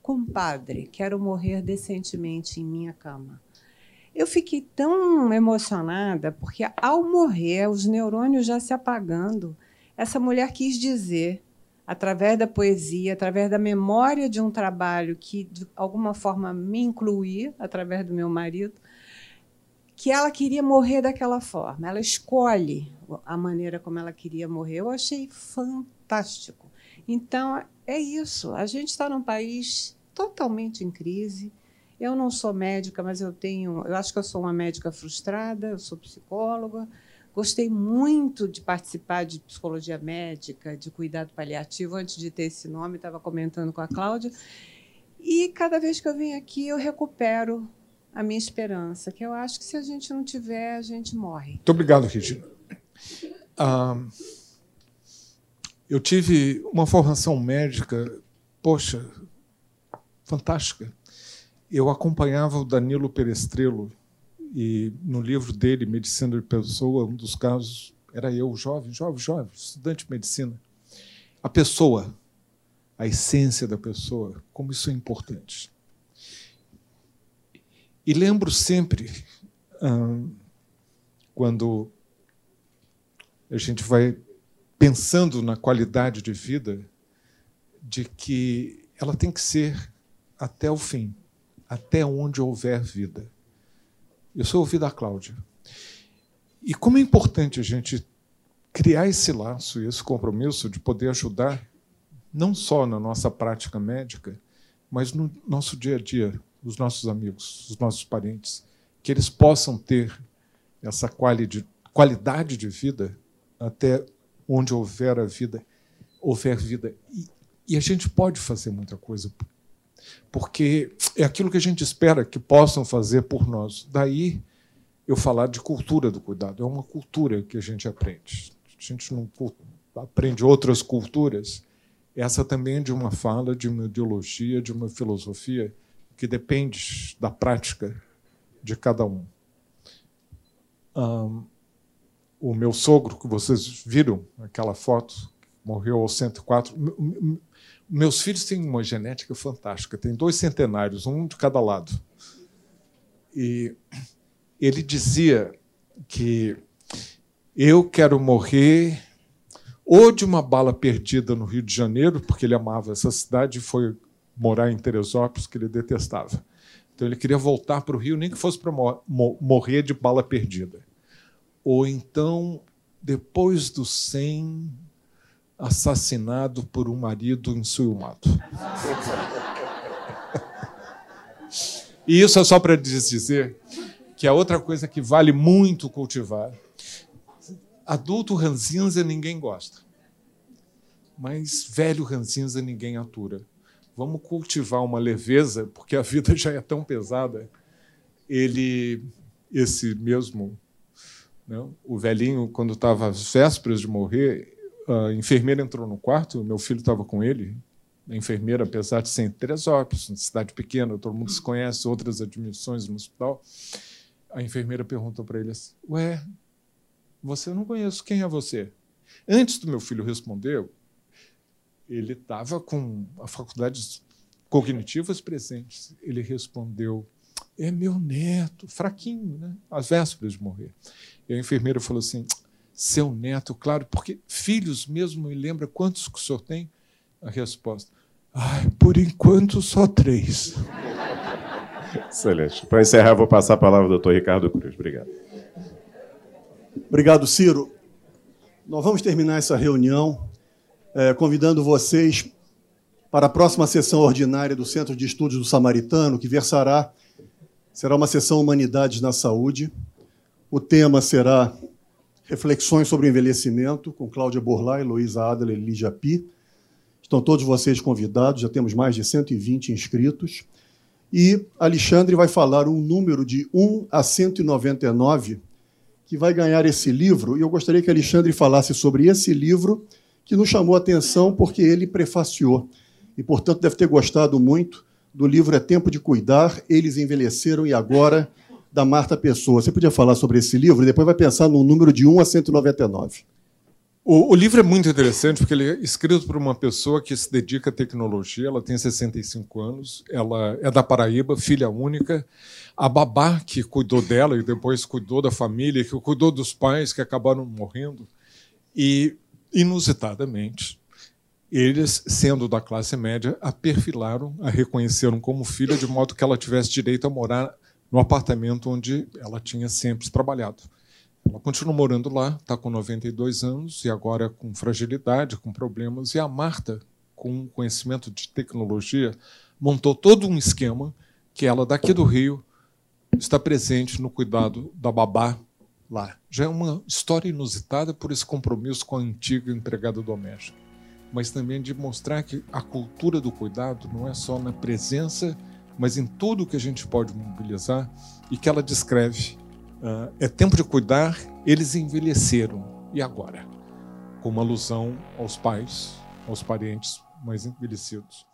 J: Compadre, quero morrer decentemente em minha cama. Eu fiquei tão emocionada porque, ao morrer, os neurônios já se apagando, essa mulher quis dizer, através da poesia, através da memória de um trabalho que, de alguma forma, me incluía, através do meu marido, que ela queria morrer daquela forma. Ela escolhe a maneira como ela queria morrer. Eu achei fantástico. Então, é isso. A gente está num país totalmente em crise. Eu não sou médica, mas eu tenho. Eu acho que eu sou uma médica frustrada, eu sou psicóloga. Gostei muito de participar de psicologia médica, de cuidado paliativo, antes de ter esse nome, estava comentando com a Cláudia. E cada vez que eu venho aqui, eu recupero a minha esperança, que eu acho que se a gente não tiver, a gente morre.
B: Muito obrigado, Regina. Ah, eu tive uma formação médica, poxa, fantástica. Eu acompanhava o Danilo Perestrelo e no livro dele, Medicina de Pessoa, um dos casos era eu, jovem, jovem, jovem, estudante de medicina. A pessoa, a essência da pessoa, como isso é importante. E lembro sempre, hum, quando a gente vai pensando na qualidade de vida, de que ela tem que ser até o fim, até onde houver vida. Eu sou ouvido da Cláudia. E como é importante a gente criar esse laço e esse compromisso de poder ajudar, não só na nossa prática médica, mas no nosso dia a dia, os nossos amigos, os nossos parentes, que eles possam ter essa qualidade de vida até onde houver a vida, houver vida. E, e a gente pode fazer muita coisa, porque é aquilo que a gente espera que possam fazer por nós. Daí eu falar de cultura do cuidado. É uma cultura que a gente aprende. A gente não aprende outras culturas. Essa também é de uma fala, de uma ideologia, de uma filosofia que depende da prática de cada um. um. O meu sogro, que vocês viram aquela foto, morreu aos 104. Meus filhos têm uma genética fantástica, tem dois centenários, um de cada lado. E ele dizia que Eu quero morrer ou de uma bala perdida no Rio de Janeiro, porque ele amava essa cidade e foi morar em Teresópolis, que ele detestava. Então ele queria voltar para o Rio, nem que fosse para morrer de bala perdida. Ou então, depois do 100, assassinado por um marido ensuiumado. E isso é só para dizer que a outra coisa que vale muito cultivar. Adulto ranzinza ninguém gosta. Mas velho ranzinza ninguém atura. Vamos cultivar uma leveza, porque a vida já é tão pesada. Ele, esse mesmo, né, o velhinho, quando estava às vésperas de morrer, a enfermeira entrou no quarto, meu filho estava com ele. A enfermeira, apesar de ser em Teresópolis, cidade pequena, todo mundo se conhece, outras admissões no hospital. A enfermeira perguntou para ele assim: Ué, você não conhece quem é você? Antes do meu filho responder, ele estava com a faculdades cognitivas presentes. Ele respondeu: É meu neto, fraquinho, né? às vésperas de morrer. E a enfermeira falou assim: seu neto, claro, porque filhos mesmo me lembra quantos que o senhor tem? A resposta: Ai, por enquanto só três.
C: Excelente. Para encerrar, vou passar a palavra ao doutor Ricardo Cruz. Obrigado.
A: Obrigado, Ciro. Nós vamos terminar essa reunião é, convidando vocês para a próxima sessão ordinária do Centro de Estudos do Samaritano, que versará, será uma sessão Humanidades na Saúde. O tema será Reflexões sobre o Envelhecimento, com Cláudia Borlai, Luísa Adler e Lígia Pi. Estão todos vocês convidados, já temos mais de 120 inscritos. E Alexandre vai falar um número de 1 a 199 que vai ganhar esse livro. E eu gostaria que Alexandre falasse sobre esse livro que nos chamou a atenção porque ele prefaciou. E, portanto, deve ter gostado muito do livro É Tempo de Cuidar, Eles Envelheceram e Agora da Marta Pessoa. Você podia falar sobre esse livro e depois vai pensar no número de 1 a 199.
B: O, o, livro é muito interessante porque ele é escrito por uma pessoa que se dedica à tecnologia. Ela tem 65 anos, ela é da Paraíba, filha única. A babá que cuidou dela e depois cuidou da família, que cuidou dos pais que acabaram morrendo. E, inusitadamente, eles, sendo da classe média, a perfilaram, a reconheceram como filha, de modo que ela tivesse direito a morar no apartamento onde ela tinha sempre trabalhado. Ela continua morando lá, está com 92 anos e agora com fragilidade, com problemas. E a Marta, com conhecimento de tecnologia, montou todo um esquema que ela, daqui do Rio, está presente no cuidado da babá lá. Já é uma história inusitada por esse compromisso com a antiga empregada doméstica, mas também de mostrar que a cultura do cuidado não é só na presença mas em tudo que a gente pode mobilizar e que ela descreve. Uh, é tempo de cuidar, eles envelheceram, e agora? Com uma alusão aos pais, aos parentes mais envelhecidos.